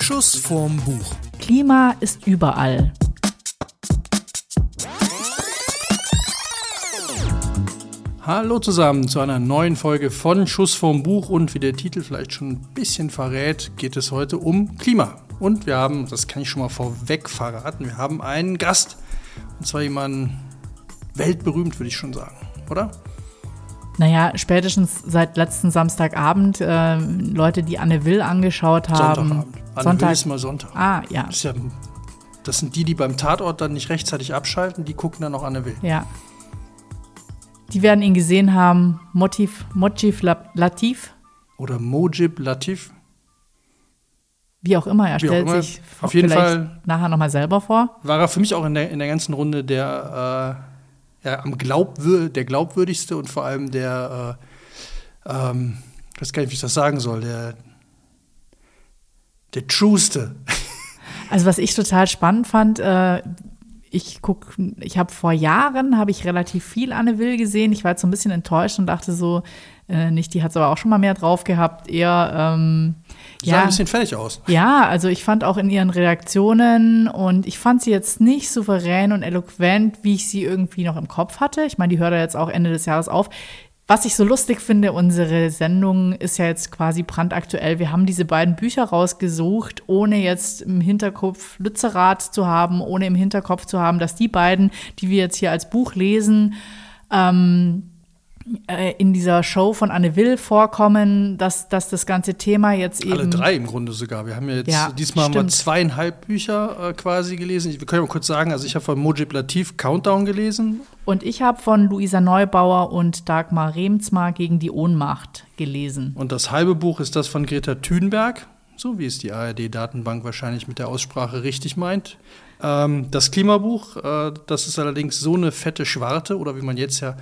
Schuss vorm Buch. Klima ist überall. Hallo zusammen zu einer neuen Folge von Schuss vorm Buch und wie der Titel vielleicht schon ein bisschen verrät, geht es heute um Klima. Und wir haben, das kann ich schon mal vorweg verraten, wir haben einen Gast. Und zwar jemanden weltberühmt, würde ich schon sagen, oder? Naja, spätestens seit letzten Samstagabend äh, Leute, die Anne Will angeschaut haben. Sonntagabend. Anne Sonntag. Will ist mal Sonntag. Ah, ja. Das, ja, das sind die, die beim Tatort dann nicht rechtzeitig abschalten, die gucken dann noch Anne Will. Ja. Die werden ihn gesehen haben. Motiv, Motiv Latif, Oder Mojib Latif. wie auch immer. Er Wie stellt immer. sich Auf jeden Fall- nachher nochmal selber vor. War er für mich auch in der, in der ganzen Runde der, äh, ja, am glaubwür der glaubwürdigste und vor allem der, äh, ähm, ich weiß gar nicht, wie ich das sagen soll, der, der trueste. Also was ich total spannend fand, äh, ich guck, ich habe vor Jahren habe ich relativ viel Anne Will gesehen. Ich war jetzt so ein bisschen enttäuscht und dachte so, äh, nicht, die hat es aber auch schon mal mehr drauf gehabt. Eher ähm, Sah ja, ein bisschen fertig aus. ja, also ich fand auch in ihren Reaktionen und ich fand sie jetzt nicht souverän und eloquent, wie ich sie irgendwie noch im Kopf hatte. Ich meine, die hört ja jetzt auch Ende des Jahres auf. Was ich so lustig finde, unsere Sendung ist ja jetzt quasi brandaktuell. Wir haben diese beiden Bücher rausgesucht, ohne jetzt im Hinterkopf Lützerath zu haben, ohne im Hinterkopf zu haben, dass die beiden, die wir jetzt hier als Buch lesen, ähm, äh, in dieser Show von Anne Will vorkommen, dass, dass das ganze Thema jetzt eben. Alle drei im Grunde sogar. Wir haben ja jetzt, Ja, diesmal haben wir stimmt. zweieinhalb Bücher äh, quasi gelesen. Ich, wir können ja mal kurz sagen, also ich habe von Mojib Latif Countdown gelesen. Und ich habe von Luisa Neubauer und Dagmar Remzmar gegen die Ohnmacht gelesen. Und das halbe Buch ist das von Greta Thunberg, so wie es die ARD-Datenbank wahrscheinlich mit der Aussprache richtig meint. Ähm, das Klimabuch, äh, das ist allerdings so eine fette Schwarte, oder wie man jetzt ja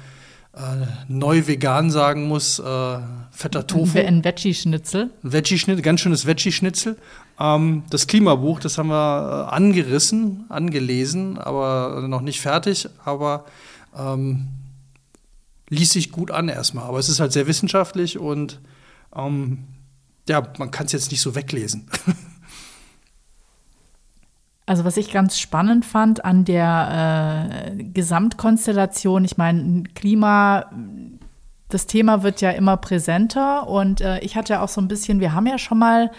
äh, neu vegan sagen muss, äh, fetter Tofu. Ein Veggie-Schnitzel. Veggie-Schnitzel, ganz schönes Veggie-Schnitzel. Ähm, das Klimabuch, das haben wir äh, angerissen, angelesen, aber noch nicht fertig, aber ähm, ließ sich gut an erstmal. Aber es ist halt sehr wissenschaftlich und ähm, ja, man kann es jetzt nicht so weglesen. Also was ich ganz spannend fand an der äh, Gesamtkonstellation, ich meine, Klima, das Thema wird ja immer präsenter und äh, ich hatte auch so ein bisschen, wir haben ja schon mal,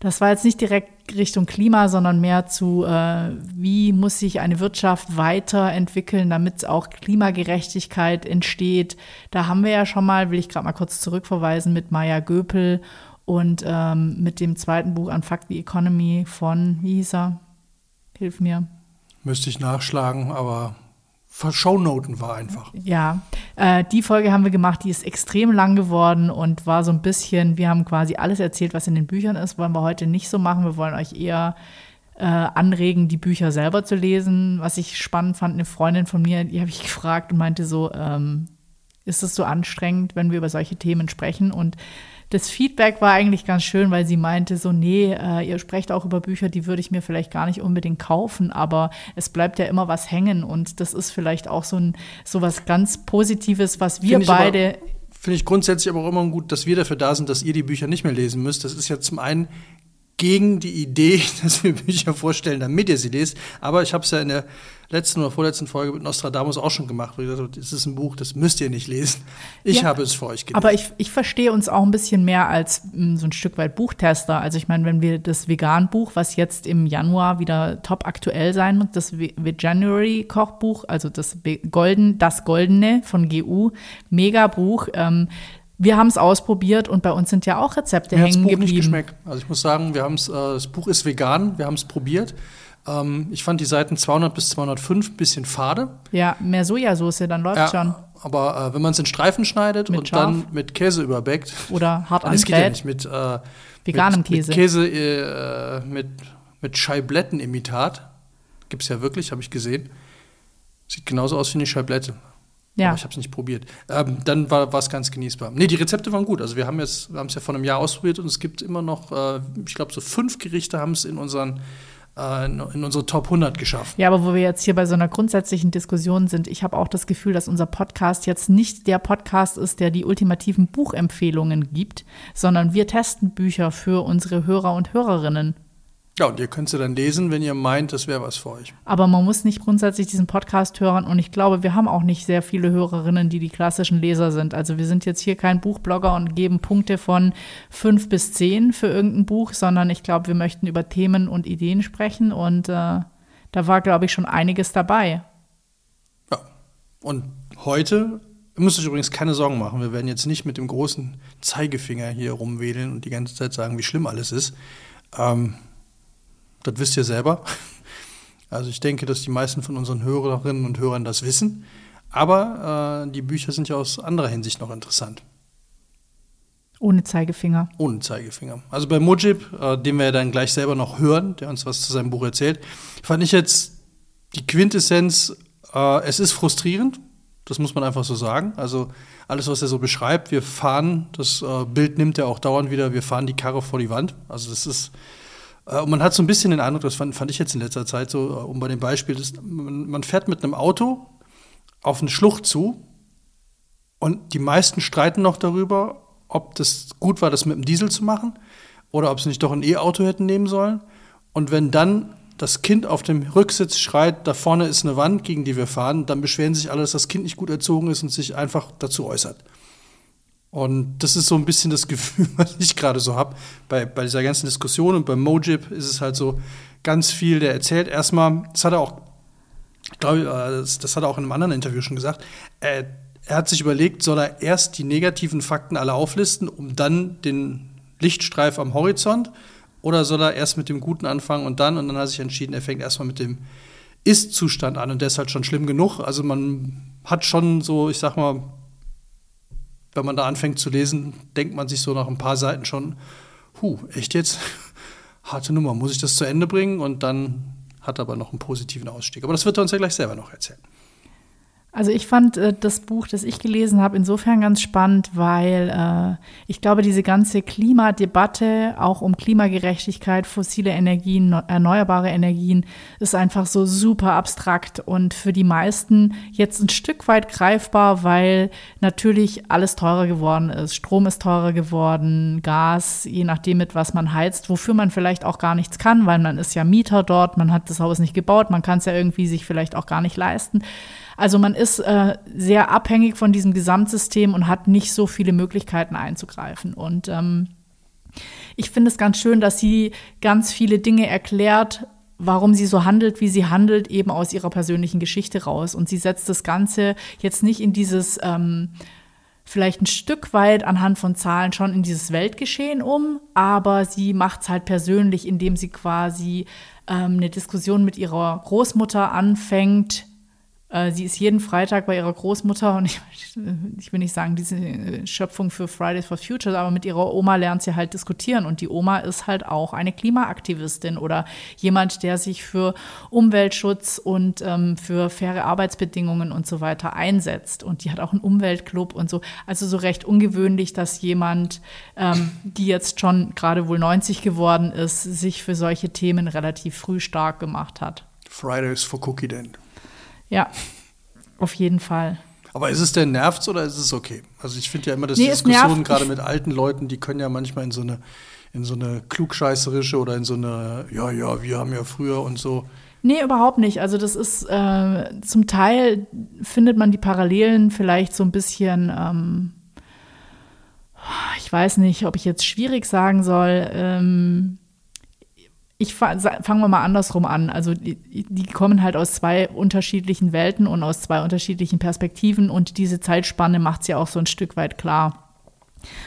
das war jetzt nicht direkt Richtung Klima, sondern mehr zu, äh, wie muss sich eine Wirtschaft weiterentwickeln, damit auch Klimagerechtigkeit entsteht. Da haben wir ja schon mal, will ich gerade mal kurz zurückverweisen, mit Maya Göpel und ähm, mit dem zweiten Buch an Fuck the Economy von, wie hieß er? Hilf mir. Müsste ich nachschlagen, aber Shownoten war einfach. Ja, äh, die Folge haben wir gemacht, die ist extrem lang geworden und war so ein bisschen, wir haben quasi alles erzählt, was in den Büchern ist, wollen wir heute nicht so machen. Wir wollen euch eher äh, anregen, die Bücher selber zu lesen. Was ich spannend fand, eine Freundin von mir, die habe ich gefragt und meinte so, ähm, ist es so anstrengend, wenn wir über solche Themen sprechen? Und das Feedback war eigentlich ganz schön, weil sie meinte so, nee, äh, ihr sprecht auch über Bücher, die würde ich mir vielleicht gar nicht unbedingt kaufen, aber es bleibt ja immer was hängen und das ist vielleicht auch so ein so was ganz Positives, was wir beide Finde ich grundsätzlich aber auch immer gut, dass wir dafür da sind, dass ihr die Bücher nicht mehr lesen müsst. Das ist ja zum einen gegen die Idee, dass wir Bücher vorstellen, damit ihr sie lest. Aber ich habe es ja in der letzten oder vorletzten Folge mit Nostradamus auch schon gemacht, wo ich gesagt habe, das ist ein Buch, das müsst ihr nicht lesen. Ich Ja. habe es für euch gelesen. Aber ich, ich verstehe uns auch ein bisschen mehr als mh, so ein Stück weit Buchtester. Also ich meine, wenn wir das Vegan-Buch, was jetzt im Januar wieder top aktuell sein muss, das Veganuary-Kochbuch, also das Golden, das Goldene von GU, Mega-Buch. Ähm, wir haben es ausprobiert und bei uns sind ja auch Rezepte Mir hat das hängen Buch nicht geblieben. geschmeckt. Also ich muss sagen, wir haben's, äh, das Buch ist vegan, wir haben es probiert. Ähm, ich fand die Seiten 200 bis 205 ein bisschen fade. Ja, mehr Sojasauce, dann läuft schon. Aber äh, wenn man es in Streifen schneidet Mit und Schaf. dann mit Käse überbackt, Oder hart das geht ja anbrät. nicht mit äh, Veganem mit, Käse. Mit Käse äh, mit, mit Scheiblettenimitat. Gibt es ja wirklich, habe ich gesehen. Sieht genauso aus wie eine Scheiblette. Ja. Aber ich habe es nicht probiert. Ähm, dann war es ganz genießbar. Nee, die Rezepte waren gut. Also wir haben jetzt, wir haben es ja vor einem Jahr ausprobiert und es gibt immer noch, äh, ich glaube, so fünf Gerichte haben es in unseren äh, in, in, unsere Top 100 geschafft. Ja, aber wo wir jetzt hier bei so einer grundsätzlichen Diskussion sind, ich habe auch das Gefühl, dass unser Podcast jetzt nicht der Podcast ist, der die ultimativen Buchempfehlungen gibt, sondern wir testen Bücher für unsere Hörer und Hörerinnen. Ja, und ihr könnt sie dann lesen, wenn ihr meint, das wäre was für euch. Aber man muss nicht grundsätzlich diesen Podcast hören und ich glaube, wir haben auch nicht sehr viele Hörerinnen, die die klassischen Leser sind. Also wir sind jetzt hier kein Buchblogger und geben Punkte von fünf bis zehn für irgendein Buch, sondern ich glaube, wir möchten über Themen und Ideen sprechen und äh, da war, glaube ich, schon einiges dabei. Ja, und heute Ihr müsst euch übrigens keine Sorgen machen. Wir werden jetzt nicht mit dem großen Zeigefinger hier rumwedeln und die ganze Zeit sagen, wie schlimm alles ist. Ähm, das wisst ihr selber. Also ich denke, dass die meisten von unseren Hörerinnen und Hörern das wissen. Aber äh, die Bücher sind ja aus anderer Hinsicht noch interessant. Ohne Zeigefinger. Ohne Zeigefinger. Also bei Mujib, äh, den wir ja dann gleich selber noch hören, der uns was zu seinem Buch erzählt, fand ich jetzt die Quintessenz, äh, es ist frustrierend, das muss man einfach so sagen. Also alles, was er so beschreibt, wir fahren, das äh, Bild nimmt er auch dauernd wieder, wir fahren die Karre vor die Wand. Also das ist und man hat so ein bisschen den Eindruck, das fand, fand ich jetzt in letzter Zeit so, äh, um bei dem Beispiel, das, man fährt mit einem Auto auf eine Schlucht zu und die meisten streiten noch darüber, ob das gut war, das mit dem Diesel zu machen oder ob sie nicht doch ein E-Auto hätten nehmen sollen. Und wenn dann das Kind auf dem Rücksitz schreit, da vorne ist eine Wand, gegen die wir fahren, dann beschweren sich alle, dass das Kind nicht gut erzogen ist und sich einfach dazu äußert. Und das ist so ein bisschen das Gefühl, was ich gerade so habe bei, bei dieser ganzen Diskussion. Und beim Mojib ist es halt so ganz viel, der erzählt erstmal, das hat er auch, glaube ich, äh, das, das, hat er auch in einem anderen Interview schon gesagt, er, er hat sich überlegt, soll er erst die negativen Fakten alle auflisten, um dann den Lichtstreif am Horizont, oder soll er erst mit dem Guten anfangen und dann, und dann hat er sich entschieden, er fängt erstmal mit dem Ist-Zustand an und der ist halt schon schlimm genug. Also man hat schon so, ich sag mal, wenn man da anfängt zu lesen, denkt man sich so nach ein paar Seiten schon, huh, echt jetzt? Harte Nummer, muss ich das zu Ende bringen? Und dann hat er aber noch einen positiven Ausstieg. Aber das wird er uns ja gleich selber noch erzählen. Also ich fand äh, das Buch, das ich gelesen habe, insofern ganz spannend, weil äh, ich glaube, diese ganze Klimadebatte, auch um Klimagerechtigkeit, fossile Energien, erneuerbare Energien, ist einfach so super abstrakt und für die meisten jetzt ein Stück weit greifbar, weil natürlich alles teurer geworden ist. Strom ist teurer geworden, Gas, je nachdem mit was man heizt, wofür man vielleicht auch gar nichts kann, weil man ist ja Mieter dort, man hat das Haus nicht gebaut, man kann es ja irgendwie sich vielleicht auch gar nicht leisten. Also man ist äh, sehr abhängig von diesem Gesamtsystem und hat nicht so viele Möglichkeiten einzugreifen. Und ähm, ich finde es ganz schön, dass sie ganz viele Dinge erklärt, warum sie so handelt, wie sie handelt, eben aus ihrer persönlichen Geschichte raus. Und sie setzt das Ganze jetzt nicht in dieses ähm, vielleicht ein Stück weit anhand von Zahlen schon in dieses Weltgeschehen um, aber sie macht es halt persönlich, indem sie quasi ähm, eine Diskussion mit ihrer Großmutter anfängt, sie ist jeden Freitag bei ihrer Großmutter und ich, ich, will nicht sagen, diese Schöpfung für Fridays for Future, aber mit ihrer Oma lernt sie halt diskutieren und die Oma ist halt auch eine Klimaaktivistin oder jemand, der sich für Umweltschutz und ähm, für faire Arbeitsbedingungen und so weiter einsetzt und die hat auch einen Umweltclub und so. Also so recht ungewöhnlich, dass jemand, ähm, die jetzt schon gerade wohl 90 geworden ist, sich für solche Themen relativ früh stark gemacht hat. Fridays for Cookie Day. Ja, auf jeden Fall. Aber ist es denn nervt oder ist es okay? Also ich finde ja immer, dass nee, Diskussionen gerade mit alten Leuten, die können ja manchmal in so eine in so eine klugscheißerische oder in so eine, ja, ja, wir haben ja früher und so. Nee, überhaupt nicht. Also das ist äh, zum Teil findet man die Parallelen vielleicht so ein bisschen, ähm, ich weiß nicht, ob ich jetzt schwierig sagen soll. Ähm, ich fangen wir mal andersrum an. Also die, die, kommen halt aus zwei unterschiedlichen Welten und aus zwei unterschiedlichen Perspektiven und diese Zeitspanne macht es ja auch so ein Stück weit klar.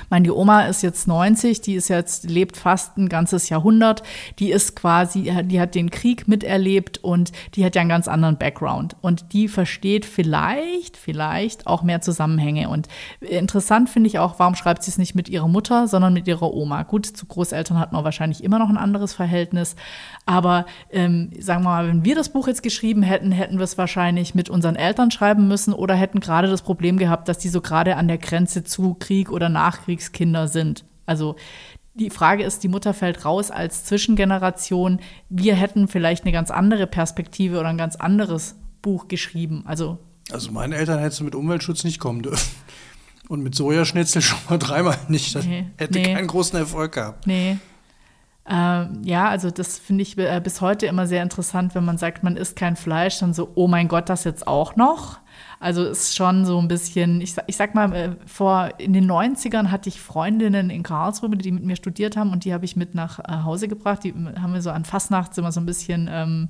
Meine, die Oma ist jetzt 90, die ist jetzt, lebt fast ein ganzes Jahrhundert. Die ist quasi, die hat den Krieg miterlebt und die hat ja einen ganz anderen Background. Und die versteht vielleicht, vielleicht auch mehr Zusammenhänge. Und interessant finde ich auch, warum schreibt sie es nicht mit ihrer Mutter, sondern mit ihrer Oma? Gut, zu Großeltern hat man wahrscheinlich immer noch ein anderes Verhältnis. Aber ähm, sagen wir mal, wenn wir das Buch jetzt geschrieben hätten, hätten wir es wahrscheinlich mit unseren Eltern schreiben müssen oder hätten gerade das Problem gehabt, dass die so gerade an der Grenze zu Krieg oder Nachkriegskinder sind. Also die Frage ist, die Mutter fällt raus als Zwischengeneration. Wir hätten vielleicht eine ganz andere Perspektive oder ein ganz anderes Buch geschrieben. Also, also meine Eltern hätten mit Umweltschutz nicht kommen dürfen. Und mit Sojaschnitzel schon mal dreimal nicht. Das nee, hätte nee. keinen großen Erfolg gehabt. Nee. Ähm, ja, also das finde ich äh, bis heute immer sehr interessant, wenn man sagt, man isst kein Fleisch, dann so, oh mein Gott, das jetzt auch noch. Also ist schon so ein bisschen, ich, ich sag mal, äh, vor in den 90ern hatte ich Freundinnen in Karlsruhe, die mit mir studiert haben und die habe ich mit nach äh, Hause gebracht. Die haben wir so an Fastnachts immer so ein bisschen ähm,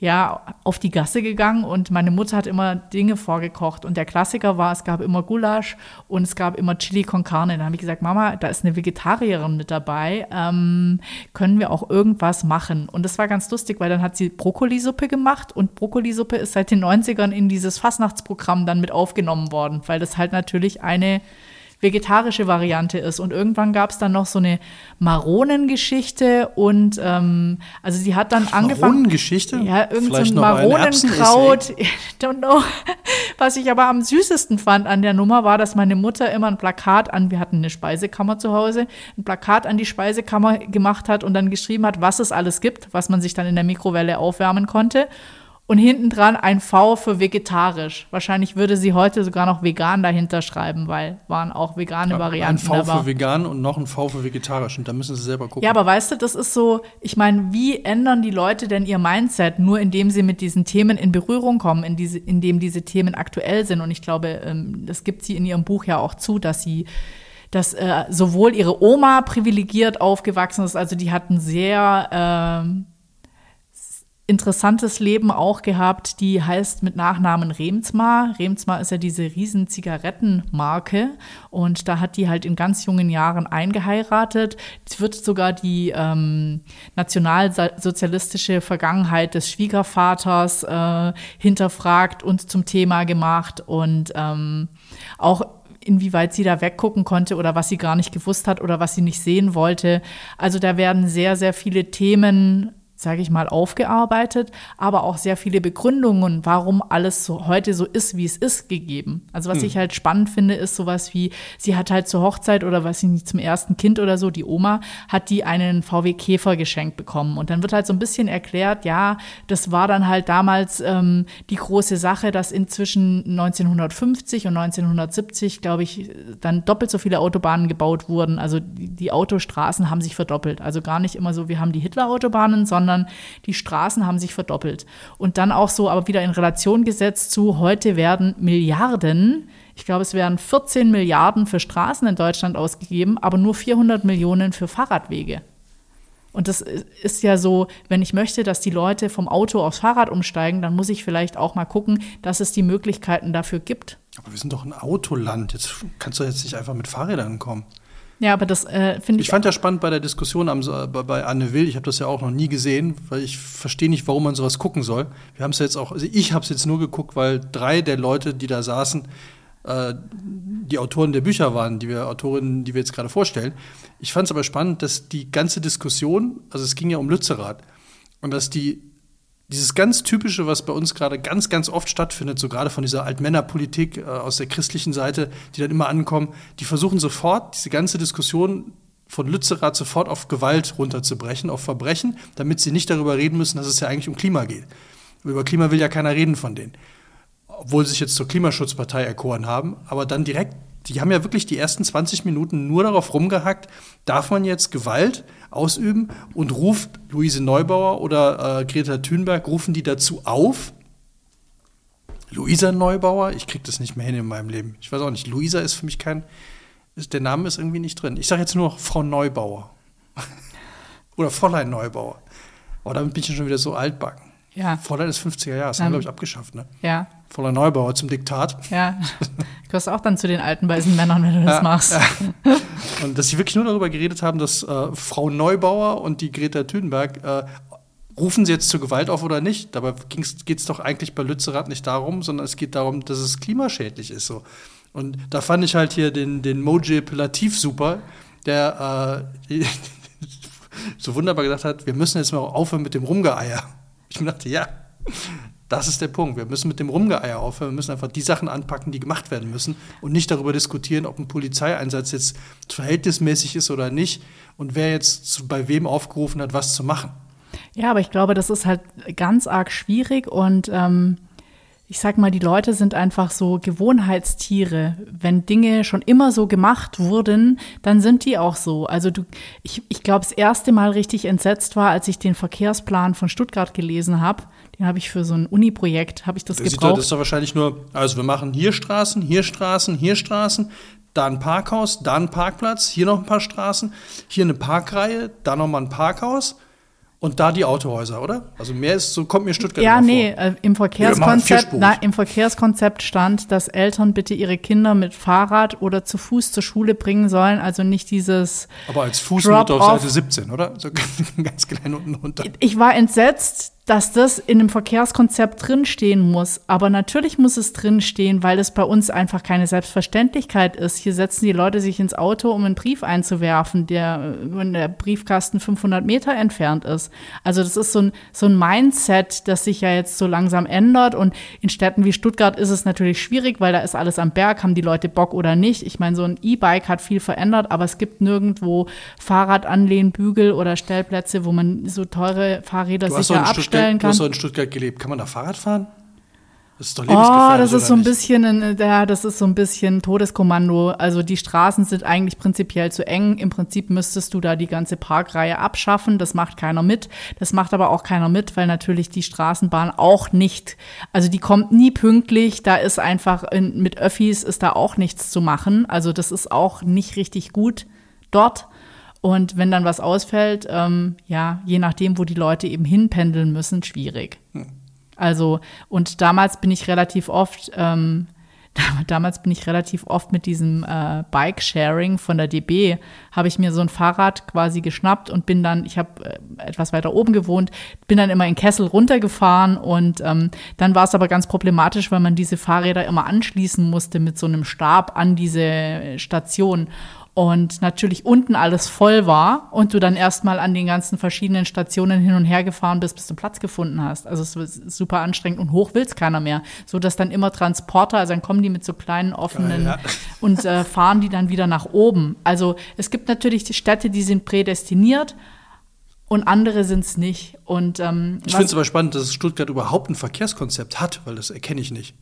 ja, auf die Gasse gegangen und meine Mutter hat immer Dinge vorgekocht. Und der Klassiker war, es gab immer Gulasch und es gab immer Chili con Carne. Da habe ich gesagt, Mama, da ist eine Vegetarierin mit dabei. Ähm, können wir auch irgendwas machen? Und das war ganz lustig, weil dann hat sie Brokkolisuppe gemacht und Brokkolisuppe ist seit den 90ern in dieses Fastnachtsprogramm dann mit aufgenommen worden, weil das halt natürlich eine vegetarische Variante ist. Und irgendwann gab es dann noch so eine Maronengeschichte und ähm, also sie hat dann angefangen. Maronengeschichte? Ja, irgendein so Maronenkraut. I don't know. Was ich aber am süßesten fand an der Nummer war, dass meine Mutter immer ein Plakat an, wir hatten eine Speisekammer zu Hause, ein Plakat an die Speisekammer gemacht hat und dann geschrieben hat, was es alles gibt, was man sich dann in der Mikrowelle aufwärmen konnte und hinten dran ein V für vegetarisch. Wahrscheinlich würde sie heute sogar noch vegan dahinter schreiben, weil waren auch vegane Varianten. Ein V dabei. für vegan und noch ein V für vegetarisch und da müssen sie selber gucken. Ja, aber weißt du, das ist so, ich meine, wie ändern die Leute denn ihr Mindset, nur indem sie mit diesen Themen in Berührung kommen, in diese, indem diese Themen aktuell sind. Und ich glaube, ähm, das gibt sie in ihrem Buch ja auch zu, dass sie dass äh, sowohl ihre Oma privilegiert aufgewachsen ist, also die hatten sehr äh, interessantes Leben auch gehabt, die heißt mit Nachnamen Remsmar. Remsmar ist ja diese riesen Zigarettenmarke und da hat die halt in ganz jungen Jahren eingeheiratet. Es wird sogar die ähm, nationalsozialistische Vergangenheit des Schwiegervaters äh, hinterfragt und zum Thema gemacht und ähm, auch inwieweit sie da weggucken konnte oder was sie gar nicht gewusst hat oder was sie nicht sehen wollte. Also da werden sehr, sehr viele Themen sage ich mal, aufgearbeitet, aber auch sehr viele Begründungen, warum alles so heute so ist, wie es ist, gegeben. Also was hm. ich halt spannend finde, ist sowas wie, sie hat halt zur Hochzeit oder was sie nicht zum ersten Kind oder so, die Oma, hat die einen VW Käfer geschenkt bekommen. Und dann wird halt so ein bisschen erklärt, ja, das war dann halt damals ähm, die große Sache, dass inzwischen 1950 und 1970, glaube ich, dann doppelt so viele Autobahnen gebaut wurden. Also die, die Autostraßen haben sich verdoppelt. Also gar nicht immer so, wir haben die Hitler-Autobahnen, sondern sondern die Straßen haben sich verdoppelt. Und dann auch so, aber wieder in Relation gesetzt zu, heute werden Milliarden, ich glaube, es werden 14 Milliarden für Straßen in Deutschland ausgegeben, aber nur 400 Millionen für Fahrradwege. Und das ist ja so, wenn ich möchte, dass die Leute vom Auto aufs Fahrrad umsteigen, dann muss ich vielleicht auch mal gucken, dass es die Möglichkeiten dafür gibt. Aber wir sind doch ein Autoland. Jetzt kannst du jetzt nicht einfach mit Fahrrädern kommen. Ja, aber das äh, finde ich. Ich fand ja spannend bei der Diskussion am, bei Anne Will. Ich habe das ja auch noch nie gesehen, weil ich verstehe nicht, warum man sowas gucken soll. Wir haben es jetzt auch, also ich habe es jetzt nur geguckt, weil drei der Leute, die da saßen, äh, die Autoren der Bücher waren, die wir Autorinnen, die wir jetzt gerade vorstellen. Ich fand es aber spannend, dass die ganze Diskussion, also es ging ja um Lützerath, und dass die dieses ganz typische, was bei uns gerade ganz, ganz oft stattfindet, so gerade von dieser Altmännerpolitik äh, aus der christlichen Seite, die dann immer ankommen, die versuchen sofort diese ganze Diskussion von Lützerath sofort auf Gewalt runterzubrechen, auf Verbrechen, damit sie nicht darüber reden müssen, dass es ja eigentlich um Klima geht. Über Klima will ja keiner reden von denen. Obwohl sie sich jetzt zur Klimaschutzpartei erkoren haben, aber dann direkt die haben ja wirklich die ersten 20 Minuten nur darauf rumgehackt, darf man jetzt Gewalt ausüben und ruft Luise Neubauer oder äh, Greta Thunberg, rufen die dazu auf? Luisa Neubauer? Ich krieg das nicht mehr hin in meinem Leben. Ich weiß auch nicht. Luisa ist für mich kein, ist, der Name ist irgendwie nicht drin. Ich sage jetzt nur Frau Neubauer. oder Fräulein Neubauer. Aber damit bin ich schon wieder so altbacken. Ja. Fräulein ist 50er Jahre, das haben wir, glaube ich, abgeschafft, ne? Ja. Voller Neubauer zum Diktat. Ja. Du gehörst auch dann zu den alten weisen Männern, wenn du das ja, machst. Ja. Und dass sie wirklich nur darüber geredet haben, dass äh, Frau Neubauer und die Greta Thunberg äh, rufen sie jetzt zur Gewalt auf oder nicht. Dabei geht es doch eigentlich bei Lützerath nicht darum, sondern es geht darum, dass es klimaschädlich ist. So. Und da fand ich halt hier den, den Mojib Latif super, der äh, so wunderbar gesagt hat, wir müssen jetzt mal aufhören mit dem Rumgeeier. Ich dachte, ja, Das ist der Punkt. Wir müssen mit dem Rumgeeier aufhören. Wir müssen einfach die Sachen anpacken, die gemacht werden müssen und nicht darüber diskutieren, ob ein Polizeieinsatz jetzt verhältnismäßig ist oder nicht und wer jetzt bei wem aufgerufen hat, was zu machen. Ja, aber ich glaube, das ist halt ganz arg schwierig und ähm, ich sag mal, die Leute sind einfach so Gewohnheitstiere. Wenn Dinge schon immer so gemacht wurden, dann sind die auch so. Also du, ich, ich glaube, das erste Mal richtig entsetzt war, als ich den Verkehrsplan von Stuttgart gelesen habe. Den habe ich für so ein Uni-Projekt, habe ich das, das gebraucht. Das ist doch wahrscheinlich nur, also wir machen hier Straßen, hier Straßen, hier Straßen, da ein Parkhaus, da ein Parkplatz, hier noch ein paar Straßen, hier eine Parkreihe, da nochmal ein Parkhaus und da die Autohäuser, oder? Also mehr ist, so kommt mir Stuttgart Ja, nee, äh, im, Verkehrskonzept, na, im Verkehrskonzept stand, dass Eltern bitte ihre Kinder mit Fahrrad oder zu Fuß zur Schule bringen sollen, also nicht dieses Aber als Fußnote auf Seite 17, oder? So ganz klein unten runter. Ich war entsetzt, dass das in einem Verkehrskonzept drinstehen muss. Aber natürlich muss es drinstehen, weil es bei uns einfach keine Selbstverständlichkeit ist. Hier setzen die Leute sich ins Auto, um einen Brief einzuwerfen, der, wenn der Briefkasten 500 Meter entfernt ist. Also das ist so ein, so ein Mindset, das sich ja jetzt so langsam ändert. Und in Städten wie Stuttgart ist es natürlich schwierig, weil da ist alles am Berg, haben die Leute Bock oder nicht. Ich meine, so ein E-Bike hat viel verändert, aber es gibt nirgendwo Fahrradanlehnbügel oder Stellplätze, wo man so teure Fahrräder sicher abstellt vorstellen kann. Du hast in Stuttgart gelebt. Kann man da Fahrrad fahren? Das ist doch Oh, das ist so ein bisschen, ja, das ist so ein bisschen Todeskommando. Also die Straßen sind eigentlich prinzipiell zu eng. Im Prinzip müsstest du da die ganze Parkreihe abschaffen. Das macht keiner mit. Das macht aber auch keiner mit, weil natürlich die Straßenbahn auch nicht, also die kommt nie pünktlich. Da ist einfach in, mit Öffis ist da auch nichts zu machen. Also das ist auch nicht richtig gut dort. Und wenn dann was ausfällt, ähm, ja, je nachdem, wo die Leute eben hinpendeln müssen, schwierig. Hm. Also, und damals bin ich relativ oft, ähm, damals bin ich relativ oft mit diesem äh, Bike-Sharing von der DB, habe ich mir so ein Fahrrad quasi geschnappt und bin dann, ich habe äh, etwas weiter oben gewohnt, bin dann immer in Kessel runtergefahren und ähm, dann war es aber ganz problematisch, weil man diese Fahrräder immer anschließen musste mit so einem Stab an diese Station und natürlich unten alles voll war und du dann erstmal an den ganzen verschiedenen Stationen hin und her gefahren bist, bis du Platz gefunden hast. Also es ist super anstrengend und hoch will es keiner mehr. So dass dann immer Transporter, also dann kommen die mit so kleinen offenen Geil, ja. und äh, fahren die dann wieder nach oben. Also es gibt natürlich die Städte, die sind prädestiniert und andere sind es nicht. Und, ähm, ich finde es aber spannend, dass Stuttgart überhaupt ein Verkehrskonzept hat, weil das erkenne ich nicht.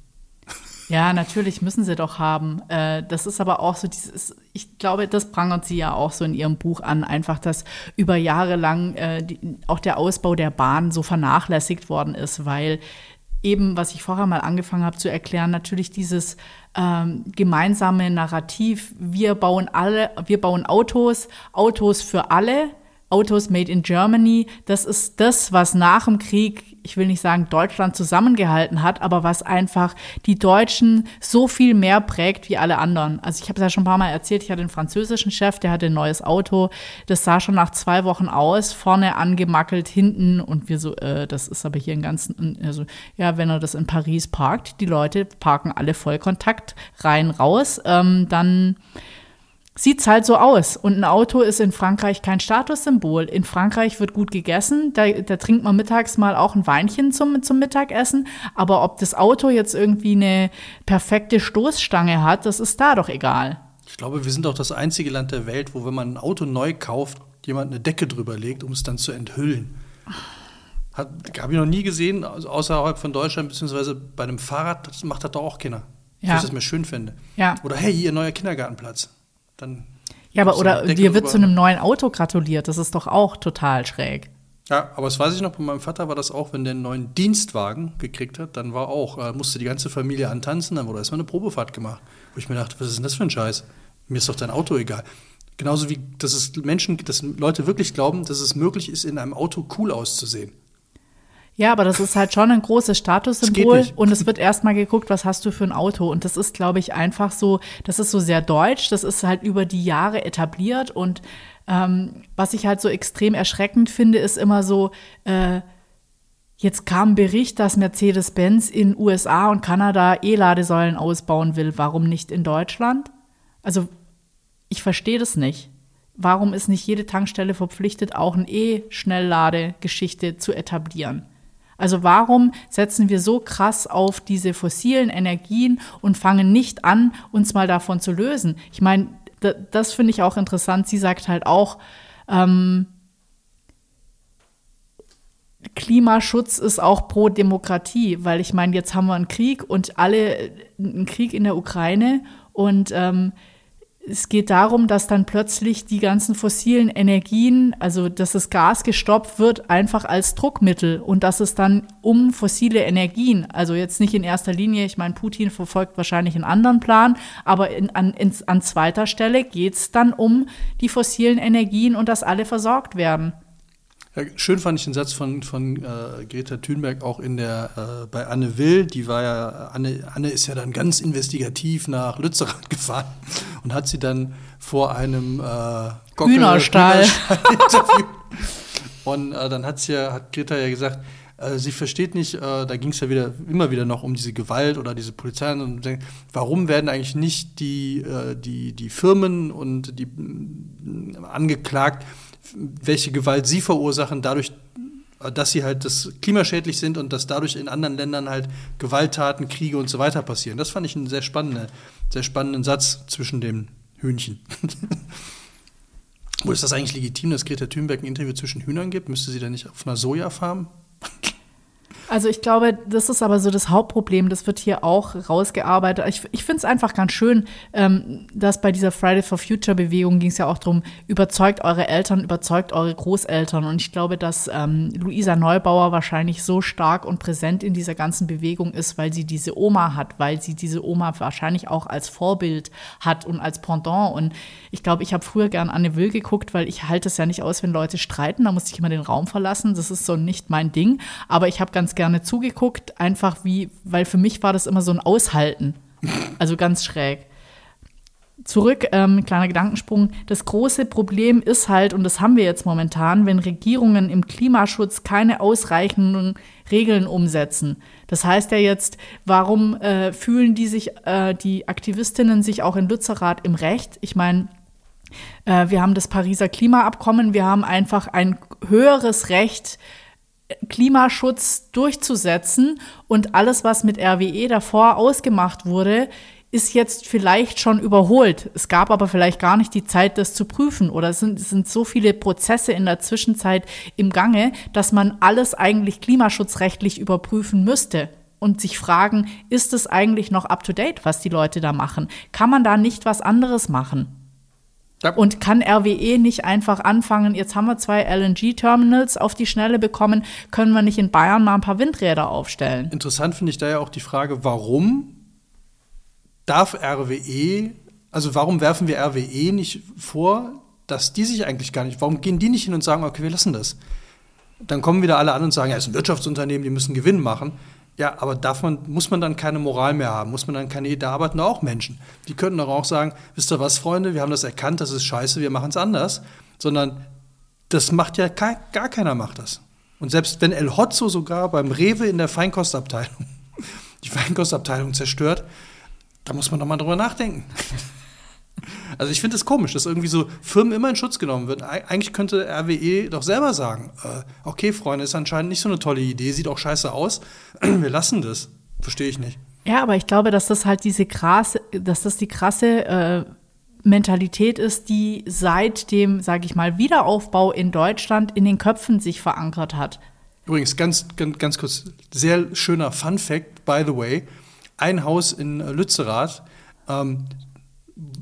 Ja, natürlich müssen sie doch haben. Äh, das ist aber auch so dieses, ich glaube, das prangert sie ja auch so in ihrem Buch an, einfach, dass über Jahre lang äh, auch der Ausbau der Bahn so vernachlässigt worden ist, weil eben, was ich vorher mal angefangen habe zu erklären, natürlich dieses ähm, gemeinsame Narrativ, wir bauen alle, wir bauen Autos, Autos für alle, Autos made in Germany, das ist das, was nach dem Krieg ich will nicht sagen, Deutschland zusammengehalten hat, aber was einfach die Deutschen so viel mehr prägt wie alle anderen. Also ich habe es ja schon ein paar Mal erzählt, ich hatte einen französischen Chef, der hatte ein neues Auto, das sah schon nach zwei Wochen aus, vorne angemackelt, hinten und wir so, äh, das ist aber hier ein ganzen, also ja, wenn er das in Paris parkt, die Leute parken alle Vollkontakt rein, raus, ähm, dann sieht es halt so aus. Und ein Auto ist in Frankreich kein Statussymbol. In Frankreich wird gut gegessen, da, da, trinkt man mittags mal auch ein Weinchen zum, zum Mittagessen. Aber ob das Auto jetzt irgendwie eine perfekte Stoßstange hat, das ist da doch egal. Ich glaube, wir sind auch das einzige Land der Welt, wo, wenn man ein Auto neu kauft, jemand eine Decke drüber legt, um es dann zu enthüllen. Habe ich noch nie gesehen, außerhalb von Deutschland, beziehungsweise bei einem Fahrrad, das macht das doch auch keiner. Ja. Ich das mir schön finde. Ja. Oder hey, hier neuer Kindergartenplatz dann. Ja, aber oder dir wird zu einem neuen Auto gratuliert. Das ist doch auch total schräg. Ja, aber das weiß ich noch, bei meinem Vater war das auch, wenn der einen neuen Dienstwagen gekriegt hat, dann war auch, äh, musste die ganze Familie antanzen, dann wurde erstmal eine Probefahrt gemacht. Wo ich mir dachte, was ist denn das für ein Scheiß? Mir ist doch dein Auto egal. Genauso wie, dass es Menschen, dass Leute wirklich glauben, dass es möglich ist, in einem Auto cool auszusehen. Ja, aber das ist halt schon ein großes Statussymbol und es wird erstmal geguckt, was hast du für ein Auto und das ist, glaube ich, einfach so, das ist so sehr deutsch, das ist halt über die Jahre etabliert und ähm, was ich halt so extrem erschreckend finde, ist immer so, äh, Jetzt kam ein Bericht, dass Mercedes-Benz in USA und Kanada E-Ladesäulen ausbauen will. Warum nicht in Deutschland? Also, ich verstehe das nicht. Warum ist nicht jede Tankstelle verpflichtet, auch eine E-Schnellladegeschichte zu etablieren? Also warum setzen wir so krass auf diese fossilen Energien und fangen nicht an, uns mal davon zu lösen? Ich meine, das finde ich auch interessant. Sie sagt halt auch, ähm, Klimaschutz ist auch pro Demokratie, weil ich meine, jetzt haben wir einen Krieg und alle einen Krieg in der Ukraine und ähm, es geht darum, dass dann plötzlich die ganzen fossilen Energien, also dass das Gas gestoppt wird, einfach als Druckmittel und dass es dann um fossile Energien, also jetzt nicht in erster Linie, ich meine, Putin verfolgt wahrscheinlich einen anderen Plan, aber in, an, in, an zweiter Stelle geht es dann um die fossilen Energien und dass alle versorgt werden. Ja, schön fand ich den Satz von, von äh, Greta Thunberg auch in der, äh, bei Anne Will. Die war ja, Anne, Anne ist ja dann ganz investigativ nach Lützerath gefahren und hat sie dann vor einem äh, Gockel, Hühnerstall, Hühnerstall Und äh, dann hat, sie ja, hat Greta ja gesagt, äh, sie versteht nicht, äh, da ging es ja wieder immer wieder noch um diese Gewalt oder diese Polizei und denkt, warum werden eigentlich nicht die, äh, die, die Firmen und die angeklagt, welche Gewalt sie verursachen, dadurch, dass sie halt das klimaschädlich sind und dass dadurch in anderen Ländern halt Gewalttaten, Kriege und so weiter passieren. Das fand ich einen sehr spannenden, sehr spannenden Satz zwischen den Hühnchen. Wo ist das eigentlich legitim, dass Greta Thunberg ein Interview zwischen Hühnern gibt? Müsste sie da nicht auf einer Sojafarm? Also ich glaube, das ist aber so das Hauptproblem, das wird hier auch rausgearbeitet. Ich, ich finde es einfach ganz schön, ähm, dass bei dieser Friday for Future Bewegung ging es ja auch darum, überzeugt eure Eltern, überzeugt eure Großeltern. Und ich glaube, dass ähm, Luisa Neubauer wahrscheinlich so stark und präsent in dieser ganzen Bewegung ist, weil sie diese Oma hat, weil sie diese Oma wahrscheinlich auch als Vorbild hat und als Pendant. Und ich glaube, ich habe früher gern Anne Will geguckt, weil ich halte es ja nicht aus, wenn Leute streiten. Da musste ich immer den Raum verlassen. Das ist so nicht mein Ding. Aber ich habe ganz gerne zugeguckt, einfach wie, weil für mich war das immer so ein Aushalten. Also ganz schräg. Zurück, ähm, kleiner Gedankensprung. Das große Problem ist halt, und das haben wir jetzt momentan, wenn Regierungen im Klimaschutz keine ausreichenden Regeln umsetzen. Das heißt ja jetzt, warum äh, fühlen die sich, äh, die Aktivistinnen sich auch in Lützerath im Recht? Ich meine, äh, wir haben das Pariser Klimaabkommen, wir haben einfach ein höheres Recht, Klimaschutz durchzusetzen und alles, was mit RWE davor ausgemacht wurde, ist jetzt vielleicht schon überholt. Es gab aber vielleicht gar nicht die Zeit, das zu prüfen. Oder es sind, es sind so viele Prozesse in der Zwischenzeit im Gange, dass man alles eigentlich klimaschutzrechtlich überprüfen müsste und sich fragen, ist es eigentlich noch up-to-date, was die Leute da machen? Kann man da nicht was anderes machen? Und kann RWE nicht einfach anfangen, jetzt haben wir zwei LNG-Terminals auf die Schnelle bekommen, können wir nicht in Bayern mal ein paar Windräder aufstellen? Interessant finde ich da ja auch die Frage, warum darf RWE, also warum werfen wir RWE nicht vor, dass die sich eigentlich gar nicht, warum gehen die nicht hin und sagen, okay, wir lassen das? Dann kommen wieder alle an und sagen, ja, es ist ein Wirtschaftsunternehmen, die müssen Gewinn machen. Ja, aber darf man, muss man dann keine Moral mehr haben? Muss man dann keine, da arbeiten auch Menschen. Die könnten doch auch sagen, wisst ihr was, Freunde, wir haben das erkannt, das ist scheiße, wir machen es anders. Sondern das macht ja, gar, gar keiner macht das. Und selbst wenn El Hotzo sogar beim Rewe in der Feinkostabteilung die Feinkostabteilung zerstört, da muss man doch mal drüber nachdenken. Also ich finde es das komisch, dass irgendwie so Firmen immer in Schutz genommen wird. Eigentlich könnte RWE doch selber sagen, äh, okay, Freunde, ist anscheinend nicht so eine tolle Idee, sieht auch scheiße aus, wir lassen das. Verstehe ich nicht. Ja, aber ich glaube, dass das halt diese krasse, dass das die krasse äh, Mentalität ist, die seit dem, sage ich mal, Wiederaufbau in Deutschland in den Köpfen sich verankert hat. Übrigens, ganz, ganz, ganz kurz, sehr schöner Fun Fact, by the way. Ein Haus in Lützerath, ähm,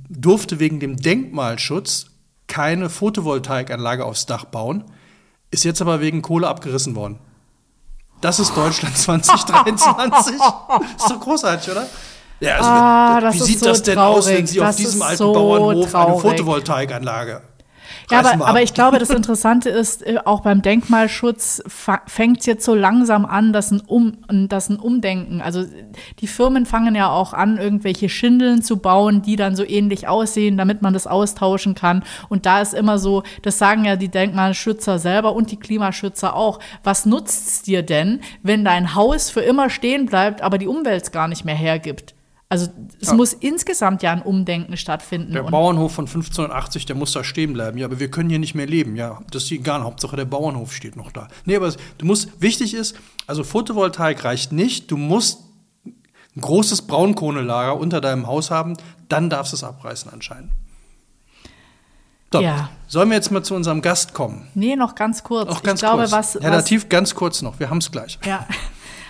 durfte wegen dem Denkmalschutz keine Photovoltaikanlage aufs Dach bauen, ist jetzt aber wegen Kohle abgerissen worden. Das ist Deutschland 2023. ist doch großartig, oder? Ja, also ah, wie sieht so das denn traurig. aus, wenn Sie das auf diesem alten so Bauernhof traurig. eine Photovoltaikanlage ja, aber, aber ich glaube, das Interessante ist, äh, auch beim Denkmalschutz fängt es jetzt so langsam an, dass ein, um, dass ein Umdenken, also die Firmen fangen ja auch an, irgendwelche Schindeln zu bauen, die dann so ähnlich aussehen, damit man das austauschen kann. Und da ist immer so, das sagen ja die Denkmalschützer selber und die Klimaschützer auch, was nutzt es dir denn, wenn dein Haus für immer stehen bleibt, aber die Umwelt es gar nicht mehr hergibt? Also es ja. muss insgesamt ja ein Umdenken stattfinden. Der Bauernhof von 1580, der muss da stehen bleiben. Ja, aber wir können hier nicht mehr leben. Ja, das ist egal. Hauptsache der Bauernhof steht noch da. Nee, aber du musst, wichtig ist, also Photovoltaik reicht nicht. Du musst ein großes Braunkohlelager unter deinem Haus haben, dann darfst du es abreißen anscheinend. So, ja. Sollen wir jetzt mal zu unserem Gast kommen? Nee, noch ganz kurz. Noch ganz ich glaube, kurz. Was, Relativ was, ganz kurz noch. Wir haben es gleich. Ja.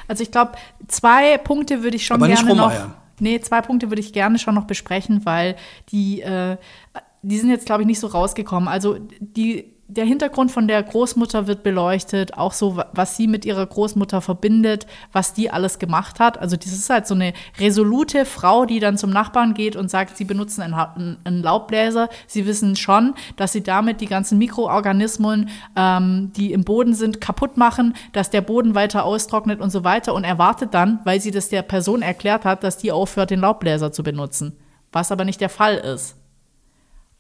Also ich glaube, zwei Punkte würde ich schon Aber gerne noch. Nee, zwei Punkte würde ich gerne schon noch besprechen, weil die, äh, die sind jetzt, glaube ich, nicht so rausgekommen. Also die der Hintergrund von der Großmutter wird beleuchtet, auch so, was sie mit ihrer Großmutter verbindet, was die alles gemacht hat. Also das ist halt so eine resolute Frau, die dann zum Nachbarn geht und sagt, sie benutzen einen, einen Laubbläser. Sie wissen schon, dass sie damit die ganzen Mikroorganismen, ähm, die im Boden sind, kaputt machen, dass der Boden weiter austrocknet und so weiter und erwartet dann, weil sie das der Person erklärt hat, dass die aufhört, den Laubbläser zu benutzen. Was aber nicht der Fall ist.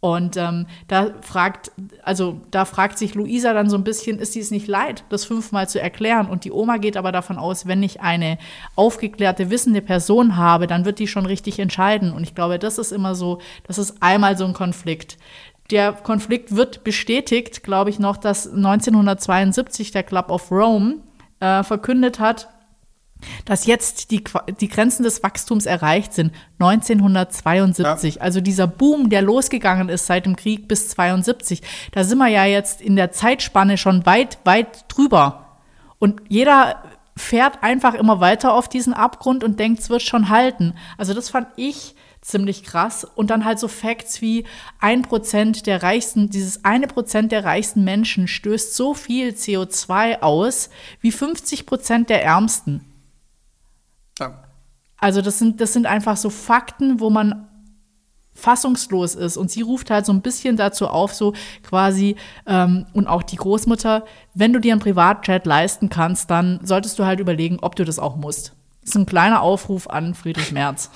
Und ähm, da fragt, also da fragt sich Luisa dann so ein bisschen, ist sie es nicht leid, das fünfmal zu erklären? Und die Oma geht aber davon aus, wenn ich eine aufgeklärte, wissende Person habe, dann wird die schon richtig entscheiden. Und ich glaube, das ist immer so, das ist einmal so ein Konflikt. Der Konflikt wird bestätigt, glaube ich, noch, dass 1972 der Club of Rome äh, verkündet hat, dass jetzt die, die Grenzen des Wachstums erreicht sind, 1972. Ja. Also dieser Boom, der losgegangen ist seit dem Krieg bis 72, da sind wir ja jetzt in der Zeitspanne schon weit, weit drüber. Und jeder fährt einfach immer weiter auf diesen Abgrund und denkt, es wird schon halten. Also das fand ich ziemlich krass. Und dann halt so Facts wie ein Prozent der reichsten, dieses eine Prozent der reichsten Menschen stößt so viel CO2 aus wie 50 Prozent der Ärmsten. Also das sind, das sind einfach so Fakten, wo man fassungslos ist. Und sie ruft halt so ein bisschen dazu auf, so quasi, ähm, und auch die Großmutter, wenn du dir einen Privatchat leisten kannst, dann solltest du halt überlegen, ob du das auch musst. Das ist ein kleiner Aufruf an Friedrich Merz.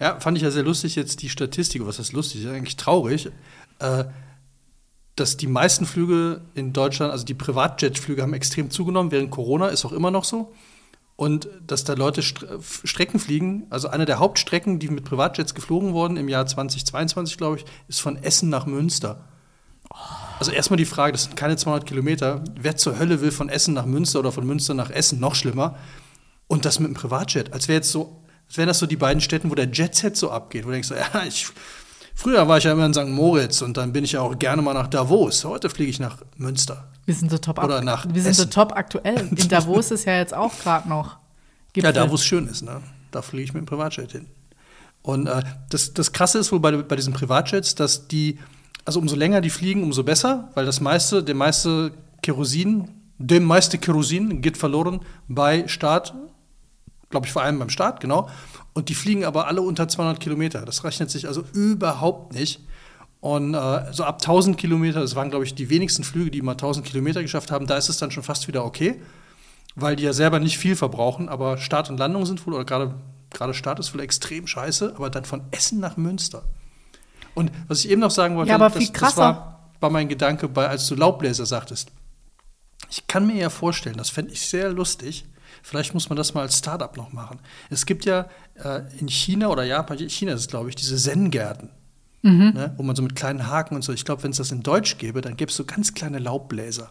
Ja, fand ich ja sehr lustig jetzt die Statistik, was ist lustig, ist eigentlich traurig, äh, dass die meisten Flüge in Deutschland, also die Privatjetflüge haben extrem zugenommen, während Corona ist auch immer noch so. Und dass da Leute Strecken fliegen, also eine der Hauptstrecken, die mit Privatjets geflogen wurden im Jahr 2022, glaube ich, ist von Essen nach Münster. Also erstmal die Frage, das sind keine 200 Kilometer. Wer zur Hölle will von Essen nach Münster oder von Münster nach Essen? Noch schlimmer. Und das mit einem Privatjet. Als wäre jetzt so, als wären das so die beiden Städten, wo der Jetset so abgeht. Wo du denkst, ja, ich, früher war ich ja immer in St. Moritz und dann bin ich ja auch gerne mal nach Davos. Heute fliege ich nach Münster. Wir sind so top, Oder nach wir sind so top aktuell. In Davos ist ja jetzt auch gerade noch. Gipfel. Ja, da wo es schön ist, ne? Da fliege ich mit dem Privatjet hin. Und äh, das, das Krasse ist wohl bei, bei diesen Privatjets, dass die, also umso länger die fliegen, umso besser, weil das meiste, der meiste Kerosin, dem meiste Kerosin geht verloren bei Start, glaube ich vor allem beim Start, genau. Und die fliegen aber alle unter 200 Kilometer. Das rechnet sich also überhaupt nicht. Und äh, so ab 1000 Kilometer, das waren, glaube ich, die wenigsten Flüge, die mal 1000 Kilometer geschafft haben, da ist es dann schon fast wieder okay, weil die ja selber nicht viel verbrauchen, aber Start und Landung sind wohl, oder gerade gerade Start ist wohl extrem scheiße, aber dann von Essen nach Münster. Und was ich eben noch sagen wollte, ja, aber viel das, krasser. das war, war mein Gedanke, bei, als du Laubbläser sagtest. Ich kann mir ja vorstellen, das fände ich sehr lustig, Vielleicht muss man das mal als Startup noch machen. Es gibt ja äh, in China oder Japan, China ist es, glaube ich, diese Zen-Gärten mhm. ne, wo man so mit kleinen Haken und so, ich glaube, wenn es das in Deutsch gäbe, dann gäbe es so ganz kleine Laubbläser,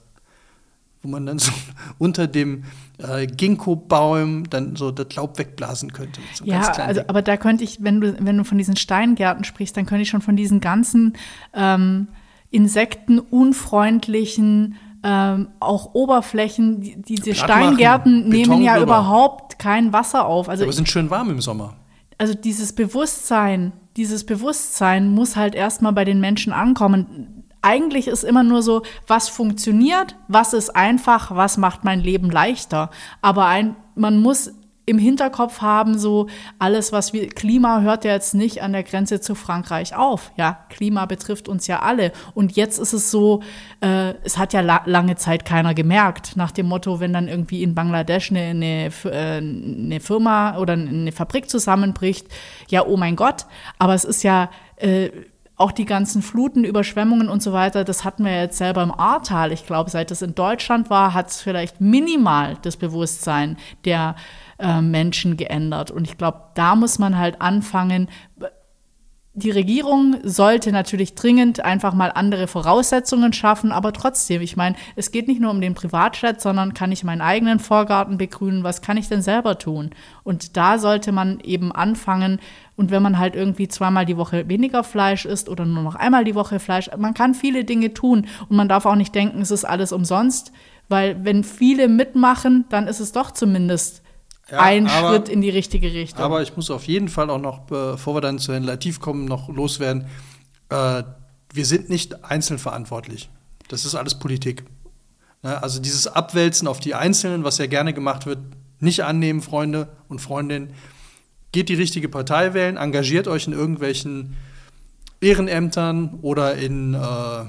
wo man dann so unter dem äh, Ginkgo-Baum dann so das Laub wegblasen könnte. So ja, also, aber da könnte ich, wenn du, wenn du von diesen Steingärten sprichst, dann könnte ich schon von diesen ganzen ähm, insektenunfreundlichen ähm, auch Oberflächen, die, diese Steingärten nehmen ja drüber. überhaupt kein Wasser auf. Also, aber sind schön warm im Sommer. Also dieses Bewusstsein, dieses Bewusstsein muss halt erstmal bei den Menschen ankommen. Eigentlich ist immer nur so, was funktioniert, was ist einfach, was macht mein Leben leichter. Aber ein, man muss im Hinterkopf haben, so alles, was wir, Klima hört ja jetzt nicht an der Grenze zu Frankreich auf. Ja, Klima betrifft uns ja alle. Und jetzt ist es so, äh, es hat ja la lange Zeit keiner gemerkt, nach dem Motto, wenn dann irgendwie in Bangladesch eine, eine, äh, eine Firma oder eine Fabrik zusammenbricht, ja, oh mein Gott. Aber es ist ja, äh, auch die ganzen Fluten, Überschwemmungen und so weiter, das hatten wir jetzt selber im Ahrtal. Ich glaube, seit es in Deutschland war, hat es vielleicht minimal das Bewusstsein der äh, Menschen geändert. Und ich glaube, da muss man halt anfangen, die Regierung sollte natürlich dringend einfach mal andere Voraussetzungen schaffen, aber trotzdem, ich meine, es geht nicht nur um den Privatjet, sondern kann ich meinen eigenen Vorgarten begrünen, was kann ich denn selber tun? Und da sollte man eben anfangen, und wenn man halt irgendwie zweimal die Woche weniger Fleisch isst oder nur noch einmal die Woche Fleisch, man kann viele Dinge tun und man darf auch nicht denken, es ist alles umsonst, weil wenn viele mitmachen, dann ist es doch zumindest ja, ein aber, Schritt in die richtige Richtung. Aber ich muss auf jeden Fall auch noch, bevor wir dann zu Herrn Latif kommen, noch loswerden. Äh, wir sind nicht einzeln verantwortlich. Das ist alles Politik. Ne? Also dieses Abwälzen auf die Einzelnen, was ja gerne gemacht wird, nicht annehmen, Freunde und Freundinnen. Geht die richtige Partei wählen, engagiert euch in irgendwelchen Ehrenämtern oder in äh,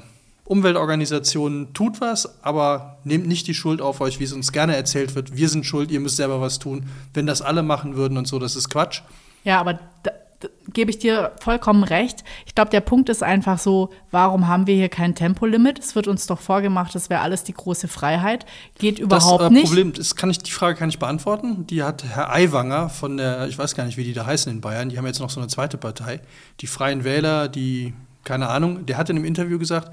Umweltorganisationen tut was, aber nehmt nicht die Schuld auf euch, wie es uns gerne erzählt wird. Wir sind schuld, ihr müsst selber was tun. Wenn das alle machen würden und so, das ist Quatsch. Ja, aber da, da gebe ich dir vollkommen recht. Ich glaube, der Punkt ist einfach so, warum haben wir hier kein Tempolimit? Es wird uns doch vorgemacht, das wäre alles die große Freiheit. Geht überhaupt das, äh, nicht. Problem, das kann ich, die Frage kann ich beantworten. Die hat Herr Aiwanger von der, ich weiß gar nicht, wie die da heißen in Bayern, die haben jetzt noch so eine zweite Partei, die Freien Wähler, die, keine Ahnung, der hat in einem Interview gesagt,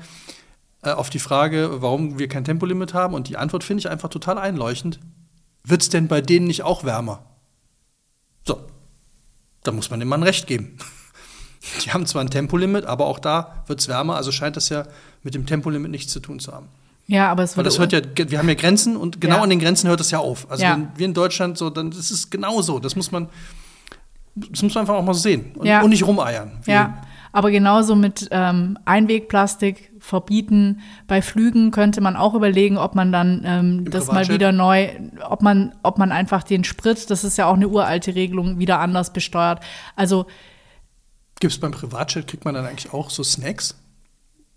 äh, auf die Frage, warum wir kein Tempolimit haben. Und die Antwort finde ich einfach total einleuchtend. Wird es denn bei denen nicht auch wärmer? So, da muss man dem Mann recht geben. Die haben zwar ein Tempolimit, aber auch da wird es wärmer, also scheint das ja mit dem Tempolimit nichts zu tun zu haben. Ja, aber es wird. das hört ja, wir haben ja Grenzen und genau ja. an den Grenzen hört es ja auf. Also ja. wenn wir in Deutschland so, dann das ist genau so. Das muss man, das muss man einfach auch mal so sehen und, ja. und nicht rumeiern. Ja. Aber genauso mit ähm, Einwegplastik verbieten. Bei Flügen könnte man auch überlegen, ob man dann ähm, das mal wieder neu, ob man, ob man einfach den Sprit, das ist ja auch eine uralte Regelung, wieder anders besteuert. Also Gibt es beim Privatjet, kriegt man dann eigentlich auch so Snacks?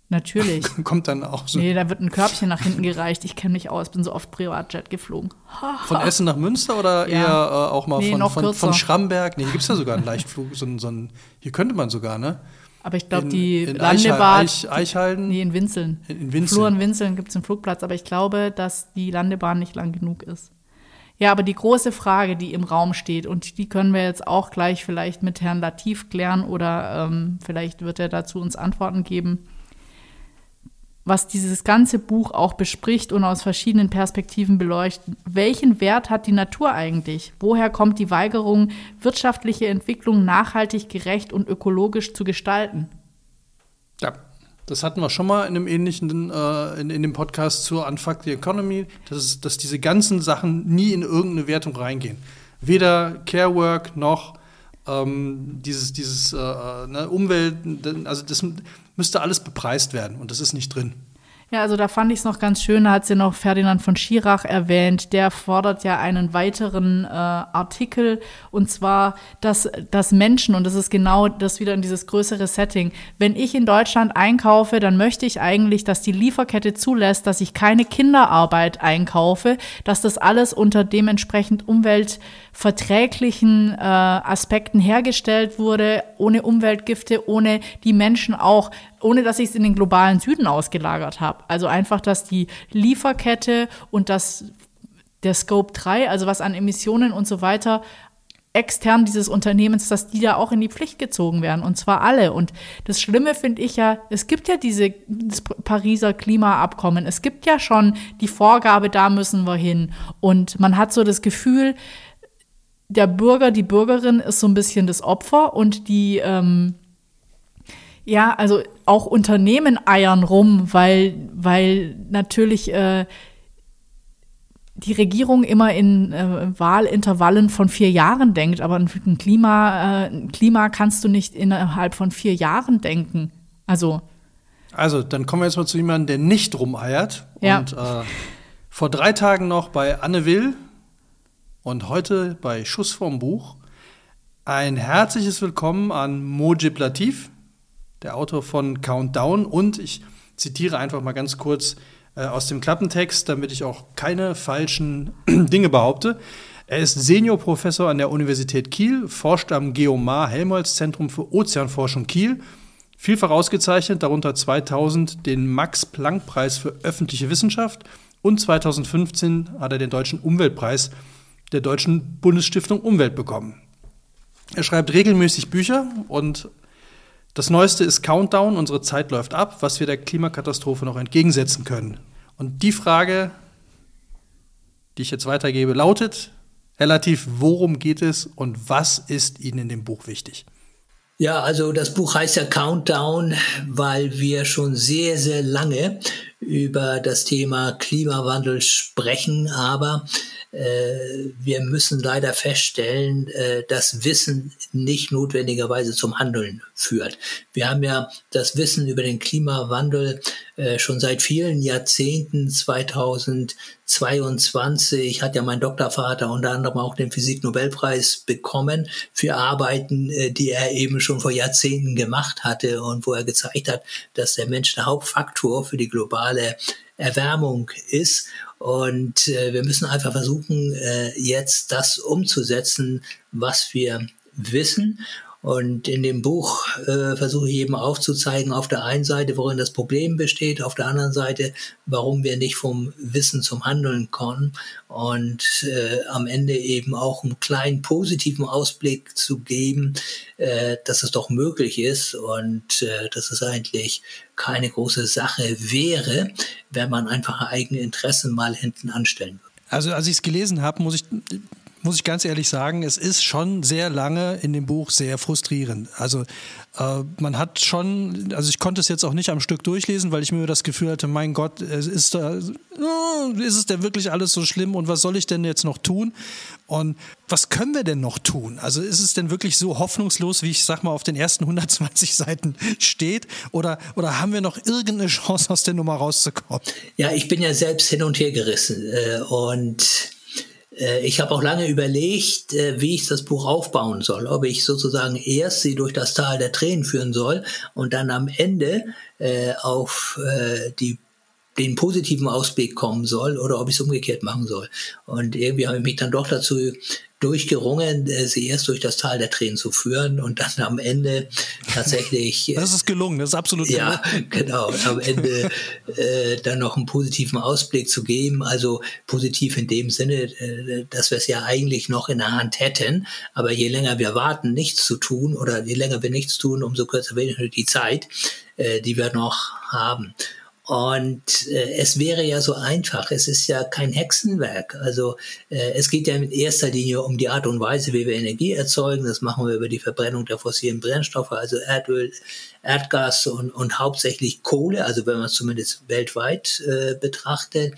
Natürlich. Kommt dann auch so. Nee, da wird ein Körbchen nach hinten gereicht. Ich kenne mich aus, bin so oft Privatjet geflogen. von Essen nach Münster oder ja. eher äh, auch mal nee, von, von, von, Schramberg? Nee, hier gibt es ja sogar einen Leichtflug. So, so ein, hier könnte man sogar, ne? Aber ich glaube, die in Landebahn. Eich, Eichhalden? Nee, in Winzeln. In, in Winzeln. Flur in Winzeln gibt es einen Flugplatz, aber ich glaube, dass die Landebahn nicht lang genug ist. Ja, aber die große Frage, die im Raum steht, und die können wir jetzt auch gleich vielleicht mit Herrn Latif klären oder ähm, vielleicht wird er dazu uns Antworten geben was dieses ganze Buch auch bespricht und aus verschiedenen Perspektiven beleuchtet. Welchen Wert hat die Natur eigentlich? Woher kommt die Weigerung, wirtschaftliche Entwicklung nachhaltig, gerecht und ökologisch zu gestalten? Ja, das hatten wir schon mal in einem ähnlichen, äh, in, in dem Podcast zur Unfuck the Economy, dass, dass diese ganzen Sachen nie in irgendeine Wertung reingehen. Weder Carework noch ähm, dieses, dieses äh, äh ne, Umwelt, also das müsste alles bepreist werden und das ist nicht drin. Ja, also da fand ich es noch ganz schön, da hat sie noch Ferdinand von Schirach erwähnt, der fordert ja einen weiteren äh, Artikel. Und zwar, dass, dass Menschen, und das ist genau das wieder in dieses größere Setting, wenn ich in Deutschland einkaufe, dann möchte ich eigentlich, dass die Lieferkette zulässt, dass ich keine Kinderarbeit einkaufe, dass das alles unter dementsprechend umweltverträglichen äh, Aspekten hergestellt wurde, ohne Umweltgifte, ohne die Menschen auch ohne dass ich es in den globalen Süden ausgelagert habe. Also einfach, dass die Lieferkette und das der Scope 3, also was an Emissionen und so weiter extern dieses Unternehmens, dass die da auch in die Pflicht gezogen werden und zwar alle. Und das Schlimme finde ich ja, es gibt ja diese das Pariser Klimaabkommen, es gibt ja schon die Vorgabe, da müssen wir hin. Und man hat so das Gefühl, der Bürger, die Bürgerin ist so ein bisschen das Opfer und die ähm, ja, also auch Unternehmen eiern rum, weil, weil natürlich äh, die Regierung immer in äh, Wahlintervallen von vier Jahren denkt, aber ein Klima, äh, ein Klima kannst du nicht innerhalb von vier Jahren denken. Also. Also, dann kommen wir jetzt mal zu jemandem, der nicht rumeiert. Ja. Und äh, vor drei Tagen noch bei Anne Will und heute bei Schuss vom Buch. Ein herzliches Willkommen an Mojib Latif der Autor von Countdown. Und ich zitiere einfach mal ganz kurz äh, aus dem Klappentext, damit ich auch keine falschen Dinge behaupte. Er ist Seniorprofessor an der Universität Kiel, forscht am Geomar Helmholtz Zentrum für Ozeanforschung Kiel Vielfach ausgezeichnet, darunter 2000 den Max-Planck-Preis für öffentliche Wissenschaft und 2015 hat er den Deutschen Umweltpreis der Deutschen Bundesstiftung Umwelt bekommen. Er schreibt regelmäßig Bücher und das Neueste ist Countdown, unsere Zeit läuft ab, was wir der Klimakatastrophe noch entgegensetzen können. Und die Frage, die ich jetzt weitergebe, lautet, relativ, worum geht es und was ist Ihnen in dem Buch wichtig? Ja, also das Buch heißt ja Countdown, weil wir schon sehr, sehr lange über das Thema Klimawandel sprechen, aber wir müssen leider feststellen, äh, dass Wissen nicht notwendigerweise zum Handeln führt. Wir haben ja das Wissen über den Klimawandel äh, schon seit vielen Jahrzehnten. 2022 hat ja mein Doktorvater unter anderem auch den Physiknobelpreis bekommen für Arbeiten, die er eben schon vor Jahrzehnten gemacht hatte und wo er gezeigt hat, dass der Mensch der Hauptfaktor für die globale Erwärmung ist. Und äh, wir müssen einfach versuchen, äh, jetzt das umzusetzen, was wir wissen. Und in dem Buch äh, versuche ich eben aufzuzeigen, auf der einen Seite, worin das Problem besteht, auf der anderen Seite, warum wir nicht vom Wissen zum Handeln kommen und äh, am Ende eben auch einen kleinen positiven Ausblick zu geben, äh, dass es doch möglich ist und äh, dass es eigentlich keine große Sache wäre, wenn man einfach eigene Interessen mal hinten anstellen würde. Also als ich es gelesen habe, muss ich muss ich ganz ehrlich sagen, es ist schon sehr lange in dem Buch sehr frustrierend. Also äh, man hat schon, also ich konnte es jetzt auch nicht am Stück durchlesen, weil ich mir das Gefühl hatte, mein Gott, ist, da, äh, ist es denn wirklich alles so schlimm und was soll ich denn jetzt noch tun? Und was können wir denn noch tun? Also ist es denn wirklich so hoffnungslos, wie ich sag mal auf den ersten 120 Seiten steht? Oder, oder haben wir noch irgendeine Chance, aus der Nummer rauszukommen? Ja, ich bin ja selbst hin und her gerissen äh, und ich habe auch lange überlegt, äh, wie ich das Buch aufbauen soll. Ob ich sozusagen erst sie durch das Tal der Tränen führen soll und dann am Ende äh, auf die den positiven Ausblick kommen soll oder ob ich es umgekehrt machen soll. Und irgendwie habe ich mich dann doch dazu durchgerungen, äh, sie erst durch das Tal der Tränen zu führen und dann am Ende tatsächlich. das ist gelungen, das ist absolut gelungen. Ja, genau. Am Ende äh, dann noch einen positiven Ausblick zu geben. Also positiv in dem Sinne, äh, dass wir es ja eigentlich noch in der Hand hätten. Aber je länger wir warten, nichts zu tun oder je länger wir nichts tun, umso kürzer wird die Zeit, äh, die wir noch haben. Und äh, es wäre ja so einfach, es ist ja kein Hexenwerk. Also äh, es geht ja in erster Linie um die Art und Weise, wie wir Energie erzeugen. Das machen wir über die Verbrennung der fossilen Brennstoffe, also Erdöl, Erdgas und, und hauptsächlich Kohle, also wenn man es zumindest weltweit äh, betrachtet.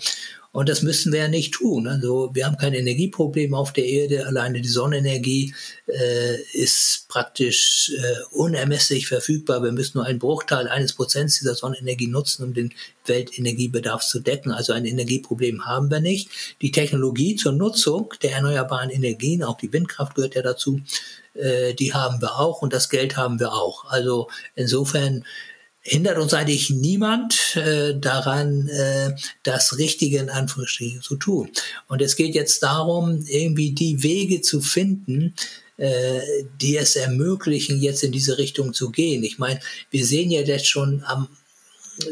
Und das müssen wir ja nicht tun. Also wir haben kein Energieproblem auf der Erde. Alleine die Sonnenenergie äh, ist praktisch äh, unermesslich verfügbar. Wir müssen nur einen Bruchteil eines Prozents dieser Sonnenenergie nutzen, um den Weltenergiebedarf zu decken. Also ein Energieproblem haben wir nicht. Die Technologie zur Nutzung der erneuerbaren Energien, auch die Windkraft gehört ja dazu, äh, die haben wir auch und das Geld haben wir auch. Also insofern hindert uns eigentlich niemand äh, daran, äh, das Richtige in Anführungsstrichen zu tun. Und es geht jetzt darum, irgendwie die Wege zu finden, äh, die es ermöglichen, jetzt in diese Richtung zu gehen. Ich meine, wir sehen ja jetzt schon am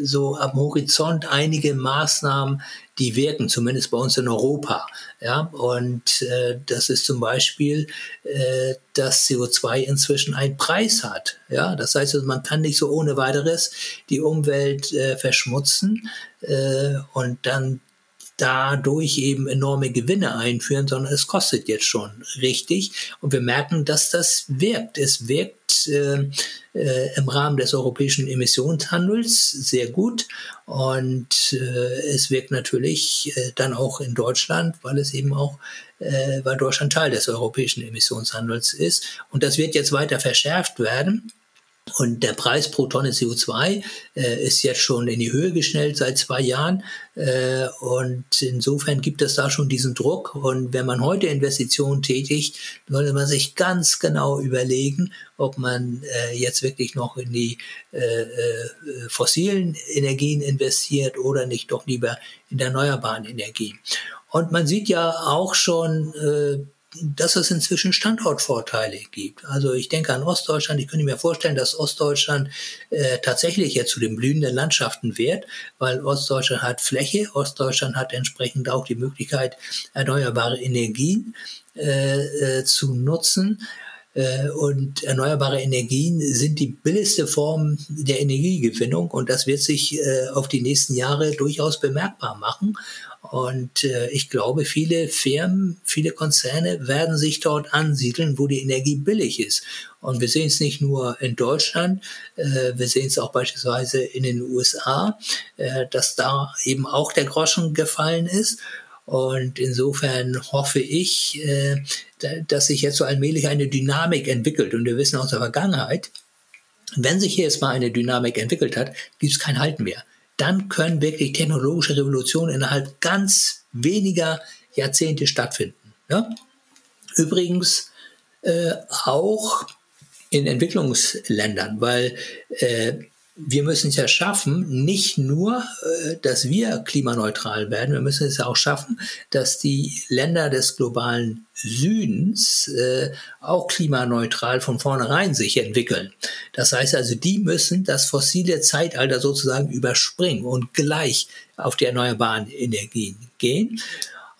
so am Horizont einige Maßnahmen, die wirken, zumindest bei uns in Europa. Ja, und äh, das ist zum Beispiel, äh, dass CO2 inzwischen einen Preis hat. Ja, das heißt, also, man kann nicht so ohne weiteres die Umwelt äh, verschmutzen äh, und dann dadurch eben enorme Gewinne einführen, sondern es kostet jetzt schon richtig. Und wir merken, dass das wirkt. Es wirkt äh, äh, im Rahmen des europäischen Emissionshandels sehr gut. Und äh, es wirkt natürlich äh, dann auch in Deutschland, weil es eben auch, äh, weil Deutschland Teil des europäischen Emissionshandels ist. Und das wird jetzt weiter verschärft werden. Und der Preis pro Tonne CO2 äh, ist jetzt schon in die Höhe geschnellt seit zwei Jahren. Äh, und insofern gibt es da schon diesen Druck. Und wenn man heute Investitionen tätigt, sollte man sich ganz genau überlegen, ob man äh, jetzt wirklich noch in die äh, äh, fossilen Energien investiert oder nicht doch lieber in erneuerbaren Energie. Und man sieht ja auch schon, äh, dass es inzwischen Standortvorteile gibt. Also ich denke an Ostdeutschland. Ich könnte mir vorstellen, dass Ostdeutschland äh, tatsächlich jetzt zu den blühenden Landschaften wird, weil Ostdeutschland hat Fläche, Ostdeutschland hat entsprechend auch die Möglichkeit, erneuerbare Energien äh, äh, zu nutzen. Äh, und erneuerbare Energien sind die billigste Form der Energiegewinnung und das wird sich äh, auf die nächsten Jahre durchaus bemerkbar machen. Und äh, ich glaube, viele Firmen, viele Konzerne werden sich dort ansiedeln, wo die Energie billig ist. Und wir sehen es nicht nur in Deutschland, wir sehen es auch beispielsweise in den USA, dass da eben auch der Groschen gefallen ist. Und insofern hoffe ich, äh, dass sich jetzt so allmählich eine Dynamik entwickelt. Und wir wissen aus der Vergangenheit, wenn sich hier jetzt mal eine Dynamik entwickelt hat, gibt es kein Halten mehr dann können wirklich technologische Revolutionen innerhalb ganz weniger Jahrzehnte stattfinden. Ja? Übrigens äh, auch in Entwicklungsländern, weil äh, wir müssen es ja schaffen, nicht nur, äh, dass wir klimaneutral werden, wir müssen es ja auch schaffen, dass die Länder des globalen Südens äh, auch klimaneutral von vornherein sich entwickeln. Das heißt also, die müssen das fossile Zeitalter sozusagen überspringen und gleich auf die erneuerbaren Energien gehen.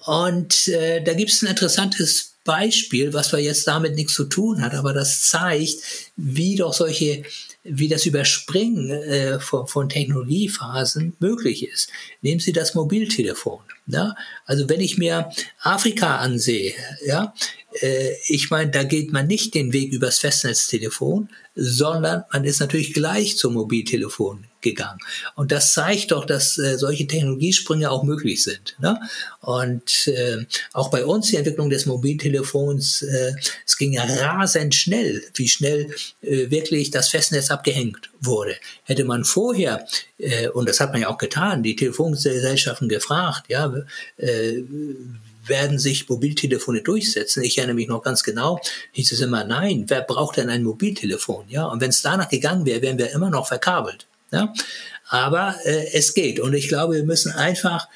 Und äh, da gibt es ein interessantes Beispiel, was zwar jetzt damit nichts zu tun hat, aber das zeigt, wie doch solche wie das Überspringen äh, von, von Technologiephasen möglich ist. Nehmen Sie das Mobiltelefon. Ja? Also wenn ich mir Afrika ansehe, ja, äh, ich meine, da geht man nicht den Weg übers Festnetztelefon, sondern man ist natürlich gleich zum Mobiltelefon gegangen. Und das zeigt doch, dass äh, solche Technologiesprünge auch möglich sind. Ne? Und äh, auch bei uns die Entwicklung des Mobiltelefons, äh, es ging ja rasend schnell, wie schnell äh, wirklich das Festnetz abgehängt wurde. Hätte man vorher, äh, und das hat man ja auch getan, die Telefongesellschaften gefragt, ja, äh, werden sich Mobiltelefone durchsetzen. Ich erinnere mich noch ganz genau, hieß es immer, nein, wer braucht denn ein Mobiltelefon? Ja, und wenn es danach gegangen wäre, wären wir immer noch verkabelt. Ja? Aber äh, es geht. Und ich glaube, wir müssen einfach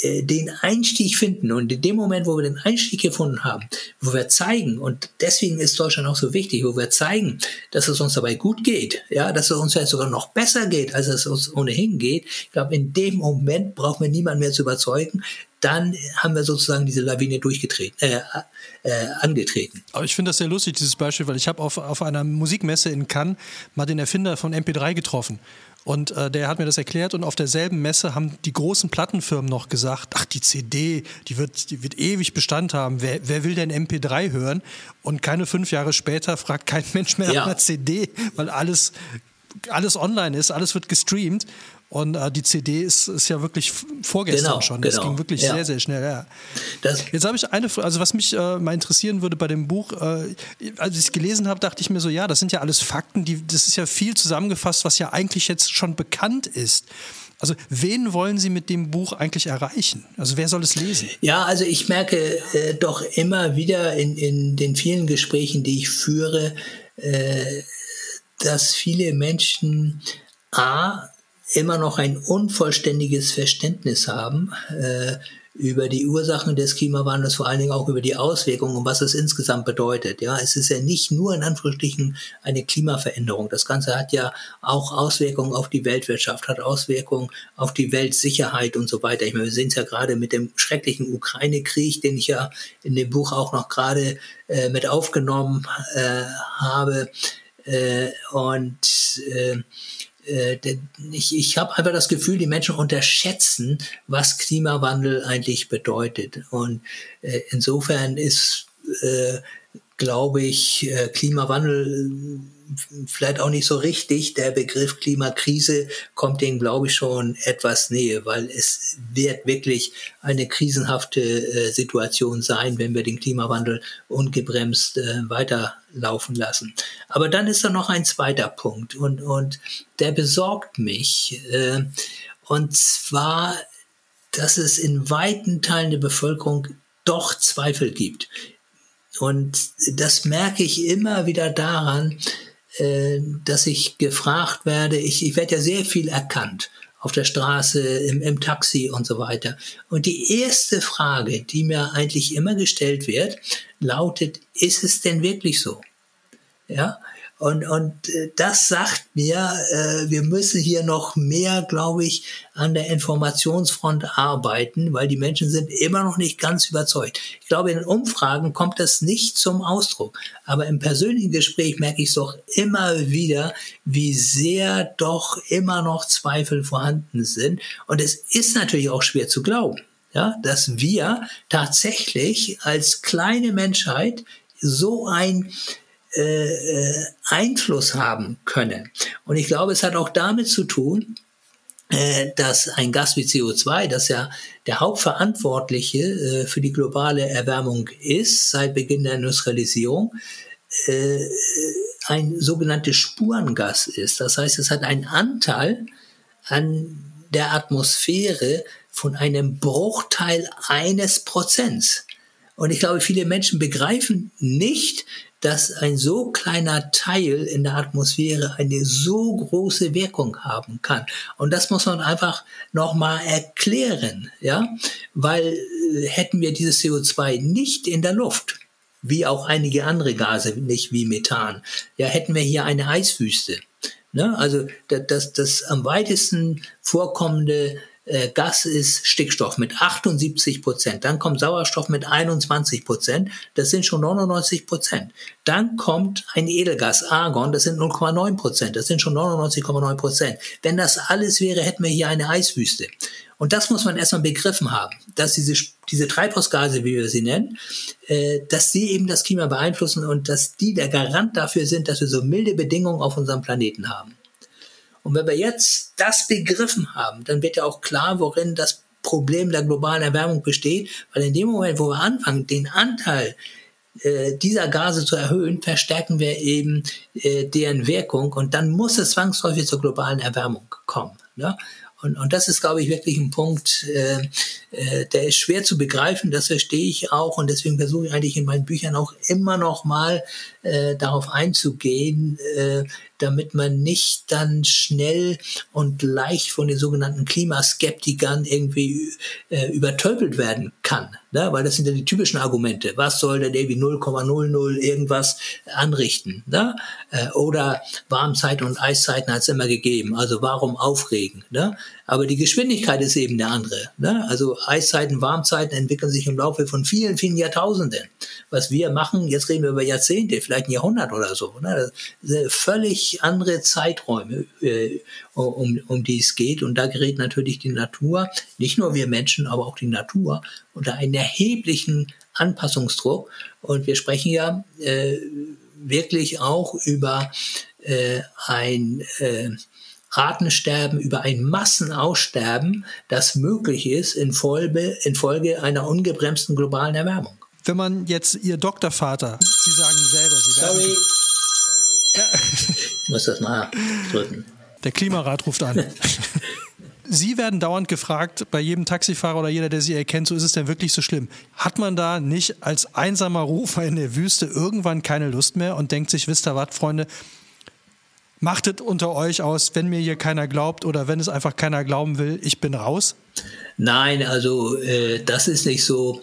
äh, den Einstieg finden. Und in dem Moment, wo wir den Einstieg gefunden haben, wo wir zeigen, und deswegen ist Deutschland auch so wichtig, wo wir zeigen, dass es uns dabei gut geht, ja, dass es uns vielleicht sogar noch besser geht, als es uns ohnehin geht. Ich glaube, in dem Moment brauchen wir niemanden mehr zu überzeugen. Dann haben wir sozusagen diese Lawine durchgetreten, äh, äh, angetreten. Aber ich finde das sehr lustig, dieses Beispiel, weil ich habe auf, auf einer Musikmesse in Cannes mal den Erfinder von MP3 getroffen. Und äh, der hat mir das erklärt und auf derselben Messe haben die großen Plattenfirmen noch gesagt, ach, die CD, die wird, die wird ewig Bestand haben. Wer, wer will denn MP3 hören? Und keine fünf Jahre später fragt kein Mensch mehr ja. nach einer CD, weil alles, alles online ist, alles wird gestreamt. Und äh, die CD ist, ist ja wirklich vorgestern genau, schon. Das genau. ging wirklich ja. sehr, sehr schnell. Ja. Jetzt habe ich eine Frage, also was mich äh, mal interessieren würde bei dem Buch, äh, als ich es gelesen habe, dachte ich mir so, ja, das sind ja alles Fakten, die, das ist ja viel zusammengefasst, was ja eigentlich jetzt schon bekannt ist. Also wen wollen Sie mit dem Buch eigentlich erreichen? Also wer soll es lesen? Ja, also ich merke äh, doch immer wieder in, in den vielen Gesprächen, die ich führe, äh, dass viele Menschen A immer noch ein unvollständiges Verständnis haben äh, über die Ursachen des Klimawandels, vor allen Dingen auch über die Auswirkungen und was es insgesamt bedeutet. Ja, es ist ja nicht nur in Anführungsstrichen eine Klimaveränderung. Das Ganze hat ja auch Auswirkungen auf die Weltwirtschaft, hat Auswirkungen auf die Weltsicherheit und so weiter. Ich meine, wir sehen es ja gerade mit dem schrecklichen Ukraine-Krieg, den ich ja in dem Buch auch noch gerade äh, mit aufgenommen äh, habe. Äh, und äh, ich, ich habe einfach das Gefühl, die Menschen unterschätzen, was Klimawandel eigentlich bedeutet. Und äh, insofern ist, äh, glaube ich, äh, Klimawandel vielleicht auch nicht so richtig. Der Begriff Klimakrise kommt dem, glaube ich, schon etwas näher, weil es wird wirklich eine krisenhafte äh, Situation sein, wenn wir den Klimawandel ungebremst äh, weiterlaufen lassen. Aber dann ist da noch ein zweiter Punkt und, und der besorgt mich. Äh, und zwar, dass es in weiten Teilen der Bevölkerung doch Zweifel gibt. Und das merke ich immer wieder daran, äh, dass ich gefragt werde, ich, ich werde ja sehr viel erkannt auf der Straße, im, im Taxi und so weiter. Und die erste Frage, die mir eigentlich immer gestellt wird, lautet, ist es denn wirklich so? Ja, und, und äh, das sagt mir, äh, wir müssen hier noch mehr, glaube ich, an der Informationsfront arbeiten, weil die Menschen sind immer noch nicht ganz überzeugt. Ich glaube, in den Umfragen kommt das nicht zum Ausdruck. Aber im persönlichen Gespräch merke ich es doch immer wieder, wie sehr doch immer noch Zweifel vorhanden sind. Und es ist natürlich auch schwer zu glauben. Ja, dass wir tatsächlich als kleine Menschheit so ein äh, äh, Einfluss haben können. Und ich glaube, es hat auch damit zu tun, äh, dass ein Gas wie CO2, das ja der Hauptverantwortliche äh, für die globale Erwärmung ist, seit Beginn der Industrialisierung, ein sogenanntes Spurengas ist. Das heißt, es hat einen Anteil an der Atmosphäre von einem Bruchteil eines Prozents. Und ich glaube, viele Menschen begreifen nicht, dass ein so kleiner Teil in der Atmosphäre eine so große Wirkung haben kann. Und das muss man einfach nochmal erklären, ja, weil äh, hätten wir dieses CO2 nicht in der Luft, wie auch einige andere Gase, nicht wie Methan, ja, hätten wir hier eine Eiswüste. Ne? Also das, das, das am weitesten vorkommende Gas ist Stickstoff mit 78 Prozent. Dann kommt Sauerstoff mit 21 Prozent. Das sind schon 99 Prozent. Dann kommt ein Edelgas, Argon, das sind 0,9 Prozent. Das sind schon 99,9 Prozent. Wenn das alles wäre, hätten wir hier eine Eiswüste. Und das muss man erstmal begriffen haben, dass diese, diese Treibhausgase, wie wir sie nennen, äh, dass die eben das Klima beeinflussen und dass die der Garant dafür sind, dass wir so milde Bedingungen auf unserem Planeten haben. Und wenn wir jetzt das begriffen haben, dann wird ja auch klar, worin das Problem der globalen Erwärmung besteht, weil in dem Moment, wo wir anfangen, den Anteil äh, dieser Gase zu erhöhen, verstärken wir eben äh, deren Wirkung und dann muss es zwangsläufig zur globalen Erwärmung kommen. Ne? Und, und das ist, glaube ich, wirklich ein Punkt, äh, äh, der ist schwer zu begreifen, das verstehe ich auch und deswegen versuche ich eigentlich in meinen Büchern auch immer noch mal äh, darauf einzugehen, äh, damit man nicht dann schnell und leicht von den sogenannten Klimaskeptikern irgendwie äh, übertölpelt werden kann. Ne? Weil das sind ja die typischen Argumente. Was soll denn irgendwie 0,00 irgendwas anrichten? Ne? Äh, oder Warmzeiten und Eiszeiten hat es immer gegeben. Also warum aufregen? Ne? Aber die Geschwindigkeit ist eben eine andere. Ne? Also Eiszeiten, Warmzeiten entwickeln sich im Laufe von vielen, vielen Jahrtausenden. Was wir machen, jetzt reden wir über Jahrzehnte, vielleicht ein Jahrhundert oder so. Ne? Sind völlig andere Zeiträume, äh, um, um die es geht. Und da gerät natürlich die Natur, nicht nur wir Menschen, aber auch die Natur, unter einen erheblichen Anpassungsdruck. Und wir sprechen ja äh, wirklich auch über äh, ein äh, Artensterben, über ein Massenaussterben, das möglich ist infolge, infolge einer ungebremsten globalen Erwärmung. Wenn man jetzt Ihr Doktorvater, Sie sagen selber, Sie werden. Sorry. Ja. Ich muss das mal drücken. Der Klimarat ruft an. Sie werden dauernd gefragt, bei jedem Taxifahrer oder jeder, der Sie erkennt, so ist es denn wirklich so schlimm? Hat man da nicht als einsamer Rufer in der Wüste irgendwann keine Lust mehr und denkt sich, wisst ihr was, Freunde, Machtet unter euch aus, wenn mir hier keiner glaubt oder wenn es einfach keiner glauben will, ich bin raus? Nein, also äh, das ist nicht so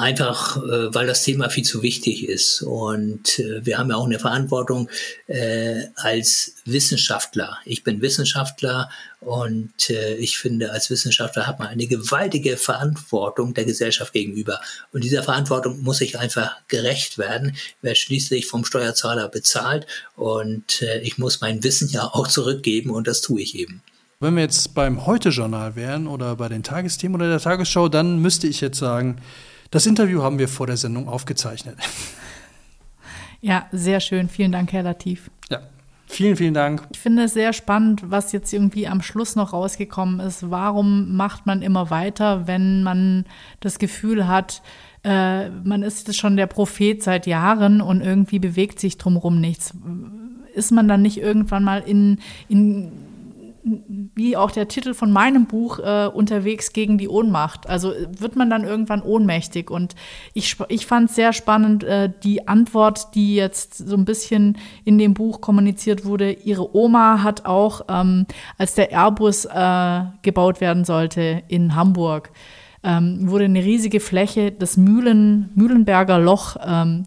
einfach, äh, weil das Thema viel zu wichtig ist. Und äh, wir haben ja auch eine Verantwortung äh, als Wissenschaftler. Ich bin Wissenschaftler und äh, ich finde, als Wissenschaftler hat man eine gewaltige Verantwortung der Gesellschaft gegenüber. Und dieser Verantwortung muss ich einfach gerecht werden. Werde schließlich vom Steuerzahler bezahlt und äh, ich muss mein Wissen ja auch zurückgeben und das tue ich eben. Wenn wir jetzt beim Heute-Journal wären oder bei den Tagesthemen oder der Tagesschau, dann müsste ich jetzt sagen, das Interview haben wir vor der Sendung aufgezeichnet. Ja, sehr schön. Vielen Dank, Herr Latif. Ja, vielen, vielen Dank. Ich finde es sehr spannend, was jetzt irgendwie am Schluss noch rausgekommen ist. Warum macht man immer weiter, wenn man das Gefühl hat, äh, man ist schon der Prophet seit Jahren und irgendwie bewegt sich drumherum nichts? Ist man dann nicht irgendwann mal in, in wie auch der Titel von meinem Buch, äh, unterwegs gegen die Ohnmacht. Also äh, wird man dann irgendwann ohnmächtig. Und ich, ich fand es sehr spannend, äh, die Antwort, die jetzt so ein bisschen in dem Buch kommuniziert wurde. Ihre Oma hat auch, ähm, als der Airbus äh, gebaut werden sollte in Hamburg, ähm, wurde eine riesige Fläche, das Mühlen, Mühlenberger Loch, ähm,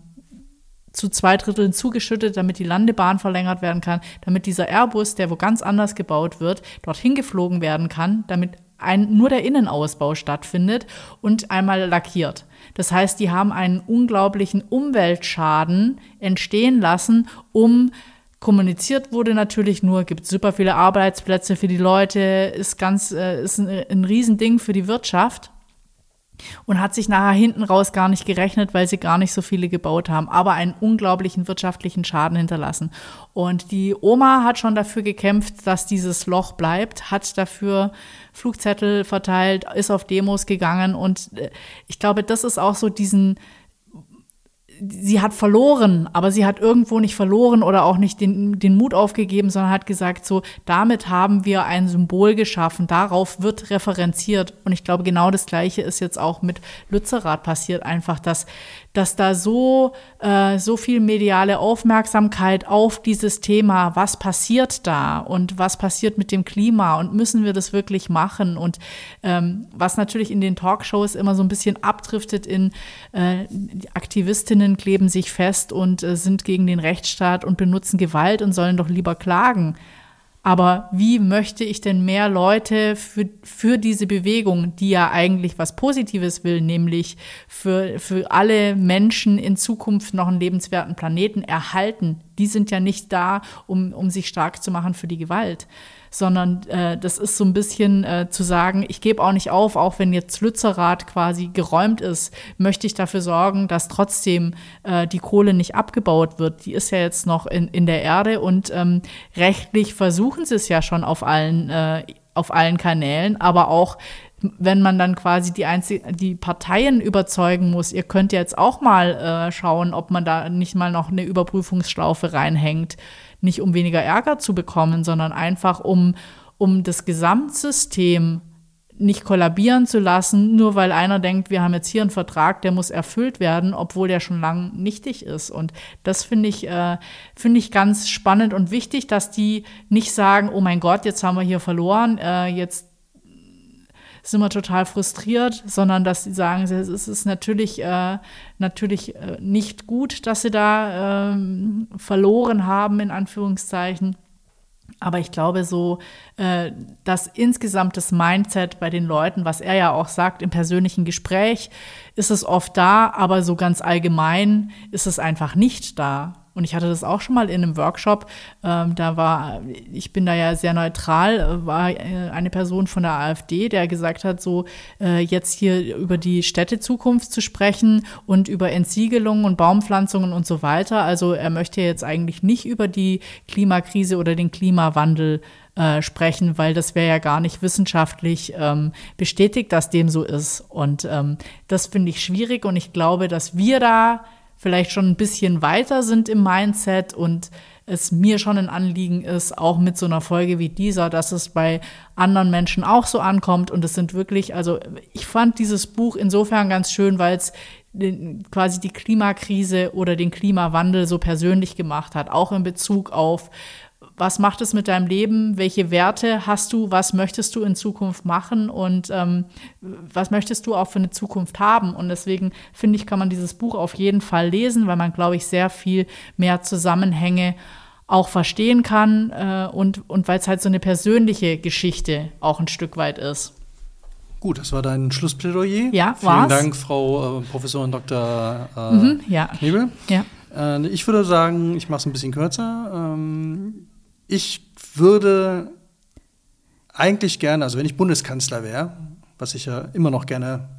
zu zwei Dritteln zugeschüttet, damit die Landebahn verlängert werden kann, damit dieser Airbus, der wo ganz anders gebaut wird, dorthin geflogen werden kann, damit ein, nur der Innenausbau stattfindet und einmal lackiert. Das heißt, die haben einen unglaublichen Umweltschaden entstehen lassen, um kommuniziert wurde natürlich nur, gibt super viele Arbeitsplätze für die Leute, ist ganz, äh, ist ein, ein Riesending für die Wirtschaft und hat sich nachher hinten raus gar nicht gerechnet, weil sie gar nicht so viele gebaut haben, aber einen unglaublichen wirtschaftlichen Schaden hinterlassen. Und die Oma hat schon dafür gekämpft, dass dieses Loch bleibt, hat dafür Flugzettel verteilt, ist auf Demos gegangen und äh, ich glaube, das ist auch so diesen sie hat verloren, aber sie hat irgendwo nicht verloren oder auch nicht den, den Mut aufgegeben, sondern hat gesagt, so, damit haben wir ein Symbol geschaffen, darauf wird referenziert. Und ich glaube, genau das Gleiche ist jetzt auch mit Lützerath passiert, einfach, dass dass da so, äh, so viel mediale Aufmerksamkeit auf dieses Thema, was passiert da und was passiert mit dem Klima und müssen wir das wirklich machen und ähm, was natürlich in den Talkshows immer so ein bisschen abdriftet in äh, die Aktivistinnen kleben sich fest und äh, sind gegen den Rechtsstaat und benutzen Gewalt und sollen doch lieber klagen. Aber wie möchte ich denn mehr Leute für, für diese Bewegung, die ja eigentlich was Positives will, nämlich für, für alle Menschen in Zukunft noch einen lebenswerten Planeten erhalten? Die sind ja nicht da, um, um sich stark zu machen für die Gewalt sondern äh, das ist so ein bisschen äh, zu sagen, ich gebe auch nicht auf, auch wenn jetzt Lützerath quasi geräumt ist, möchte ich dafür sorgen, dass trotzdem äh, die Kohle nicht abgebaut wird. Die ist ja jetzt noch in, in der Erde und ähm, rechtlich versuchen sie es ja schon auf allen, äh, auf allen Kanälen, aber auch wenn man dann quasi die, Einzig die Parteien überzeugen muss, ihr könnt jetzt auch mal äh, schauen, ob man da nicht mal noch eine Überprüfungsschlaufe reinhängt nicht um weniger Ärger zu bekommen, sondern einfach um, um das Gesamtsystem nicht kollabieren zu lassen, nur weil einer denkt, wir haben jetzt hier einen Vertrag, der muss erfüllt werden, obwohl der schon lang nichtig ist. Und das finde ich, äh, finde ich ganz spannend und wichtig, dass die nicht sagen, oh mein Gott, jetzt haben wir hier verloren, äh, jetzt sind wir total frustriert, sondern dass sie sagen, es ist natürlich, äh, natürlich äh, nicht gut, dass sie da äh, verloren haben, in Anführungszeichen. Aber ich glaube so, äh, dass insgesamt das Mindset bei den Leuten, was er ja auch sagt im persönlichen Gespräch, ist es oft da, aber so ganz allgemein ist es einfach nicht da. Und ich hatte das auch schon mal in einem Workshop. Ähm, da war, ich bin da ja sehr neutral, war äh, eine Person von der AfD, der gesagt hat, so äh, jetzt hier über die Städtezukunft zu sprechen und über Entsiegelungen und Baumpflanzungen und so weiter. Also er möchte jetzt eigentlich nicht über die Klimakrise oder den Klimawandel äh, sprechen, weil das wäre ja gar nicht wissenschaftlich ähm, bestätigt, dass dem so ist. Und ähm, das finde ich schwierig und ich glaube, dass wir da vielleicht schon ein bisschen weiter sind im Mindset und es mir schon ein Anliegen ist, auch mit so einer Folge wie dieser, dass es bei anderen Menschen auch so ankommt. Und es sind wirklich, also ich fand dieses Buch insofern ganz schön, weil es quasi die Klimakrise oder den Klimawandel so persönlich gemacht hat, auch in Bezug auf was macht es mit deinem Leben? Welche Werte hast du? Was möchtest du in Zukunft machen? Und ähm, was möchtest du auch für eine Zukunft haben? Und deswegen finde ich, kann man dieses Buch auf jeden Fall lesen, weil man, glaube ich, sehr viel mehr Zusammenhänge auch verstehen kann äh, und, und weil es halt so eine persönliche Geschichte auch ein Stück weit ist. Gut, das war dein Schlussplädoyer. Ja, Vielen war's. Dank, Frau äh, Professorin Dr. Äh, mhm, ja. Knebel. Ja. Äh, ich würde sagen, ich mache es ein bisschen kürzer. Ähm, ich würde eigentlich gerne, also wenn ich Bundeskanzler wäre, was ich ja immer noch gerne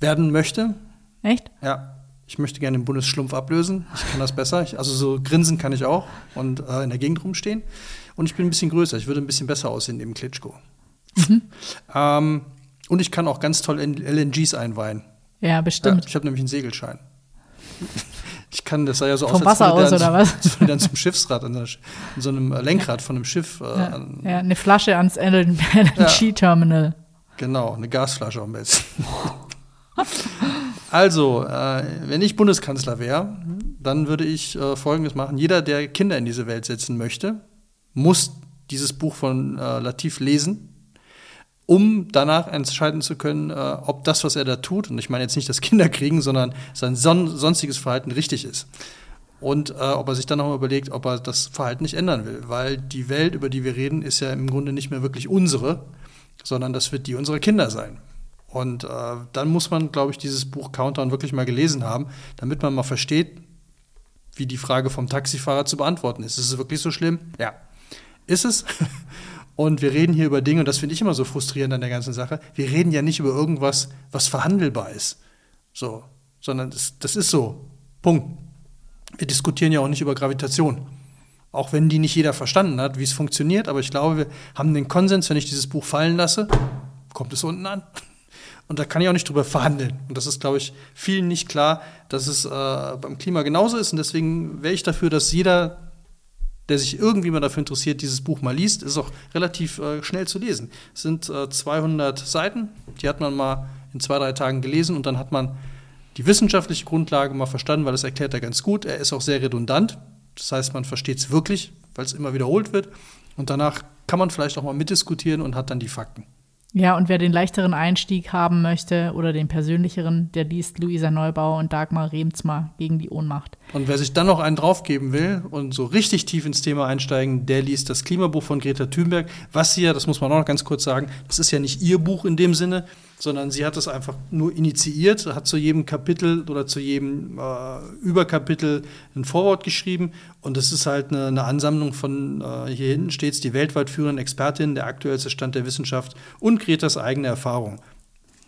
werden möchte. Echt? Ja. Ich möchte gerne den Bundesschlumpf ablösen. Ich kann das besser. Ich, also so grinsen kann ich auch und äh, in der Gegend rumstehen. Und ich bin ein bisschen größer. Ich würde ein bisschen besser aussehen neben Klitschko. Mhm. ähm, und ich kann auch ganz toll LNGs einweihen. Ja, bestimmt. Ja, ich habe nämlich einen Segelschein. Ich kann, das sah ja so Vom aus, Wasser als aus, würde der oder was? würde so einem Schiffsrad, an so einem äh, Lenkrad von einem Schiff. Äh, Ja, an, ja, eine Flasche ans LNG-Terminal. Genau, eine Gasflasche am besten. also, äh, wenn ich Bundeskanzler wäre, dann würde ich äh, Folgendes machen. Jeder, der Kinder in diese Welt setzen möchte, muss dieses Buch von äh, Latif lesen, um danach entscheiden zu können, äh, ob das, was er da tut, und ich meine jetzt nicht das Kinderkriegen, sondern sein son sonstiges Verhalten richtig ist. Und äh, ob er sich dann nochmal überlegt, ob er das Verhalten nicht ändern will. Weil die Welt, über die wir reden, ist ja im Grunde nicht mehr wirklich unsere, sondern das wird die unserer Kinder sein. Und äh, dann muss man, glaube ich, dieses Buch Countdown wirklich mal gelesen haben, damit man mal versteht, wie die Frage vom Taxifahrer zu beantworten ist. Ist es wirklich so schlimm? Ja. Ist es? Und wir reden hier über Dinge, und das finde ich immer so frustrierend an der ganzen Sache. Wir reden ja nicht über irgendwas, was verhandelbar ist. So. Sondern das, das ist so. Punkt. Wir diskutieren ja auch nicht über Gravitation. Auch wenn die nicht jeder verstanden hat, wie es funktioniert. Aber ich glaube, wir haben den Konsens, wenn ich dieses Buch fallen lasse, kommt es unten an. Und da kann ich auch nicht drüber verhandeln. Und das ist, glaube ich, vielen nicht klar, dass es äh, beim Klima genauso ist. Und deswegen wäre ich dafür, dass jeder, der sich irgendwie mal dafür interessiert, dieses Buch mal liest. Ist auch relativ äh, schnell zu lesen. Es sind äh, 200 Seiten. Die hat man mal in zwei, drei Tagen gelesen und dann hat man die wissenschaftliche Grundlage mal verstanden, weil das erklärt er ganz gut. Er ist auch sehr redundant. Das heißt, man versteht es wirklich, weil es immer wiederholt wird. Und danach kann man vielleicht auch mal mitdiskutieren und hat dann die Fakten. Ja, und wer den leichteren Einstieg haben möchte oder den persönlicheren, der liest Luisa Neubauer und Dagmar Remzma gegen die Ohnmacht. Und wer sich dann noch einen draufgeben will und so richtig tief ins Thema einsteigen, der liest das Klimabuch von Greta Thunberg. Was sie ja, das muss man auch noch ganz kurz sagen, das ist ja nicht ihr Buch in dem Sinne, sondern sie hat es einfach nur initiiert, hat zu jedem Kapitel oder zu jedem äh, Überkapitel ein Vorwort geschrieben. Und das ist halt eine, eine Ansammlung von, äh, hier hinten steht die weltweit führenden Expertinnen, der aktuellste Stand der Wissenschaft und Gretas eigene Erfahrung.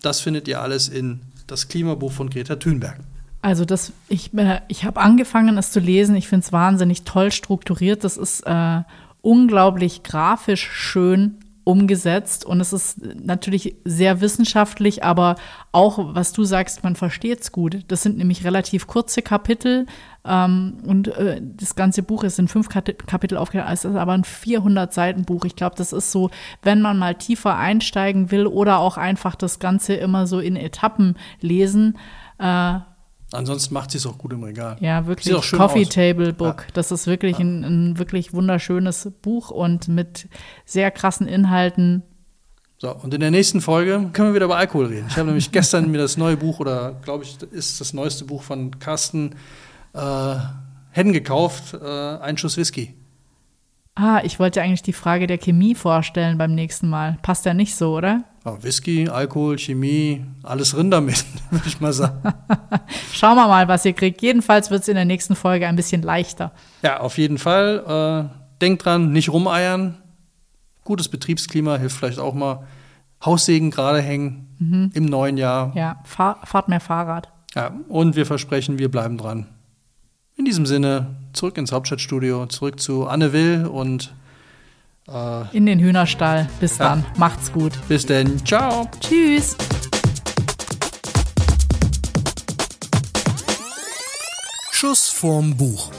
Das findet ihr alles in das Klimabuch von Greta Thunberg. Also das, ich, äh, ich habe angefangen, es zu lesen. Ich finde es wahnsinnig toll strukturiert. Das ist äh, unglaublich grafisch schön umgesetzt und es ist natürlich sehr wissenschaftlich, aber auch, was du sagst, man versteht es gut. Das sind nämlich relativ kurze Kapitel ähm, und äh, das ganze Buch ist in fünf Kapitel aufgeteilt. Es ist aber ein 400-Seiten-Buch. Ich glaube, das ist so, wenn man mal tiefer einsteigen will oder auch einfach das Ganze immer so in Etappen lesen, äh, Ansonsten macht sie es auch gut im Regal. ja, wirklich Coffee aus. Table Book. Das ist wirklich ein, ein wirklich wunderschönes Buch und mit sehr krassen Inhalten. So, und in der nächsten Folge können wir wieder über Alkohol reden. Ich habe nämlich gestern mir das neue Buch, oder glaube ich, ist das neueste Buch von Carsten äh, Henn gekauft, äh, Ein Schuss Whisky. Ah, ich wollte eigentlich die Frage der Chemie vorstellen beim nächsten Mal. Passt ja nicht so, oder? Ja, Whisky, Alkohol, Chemie, alles drin damit, würde ich mal sagen. Schauen wir mal, was ihr kriegt. Jedenfalls wird es in der nächsten Folge ein bisschen leichter. Ja, auf jeden Fall. Äh, denkt dran, nicht rumeiern. Gutes Betriebsklima hilft vielleicht auch mal. Haussegen gerade hängen im neuen Jahr. Ja, fahr, fahrt mehr Fahrrad. Ja, und wir versprechen, wir bleiben dran. In diesem Sinne, zurück ins Hauptstadtstudio, zurück zu Anne Will und äh, In den Hühnerstall. Bis Ja. dann. Macht's gut. bis denn. Ciao. Tschüss. Schuss vorm Buch.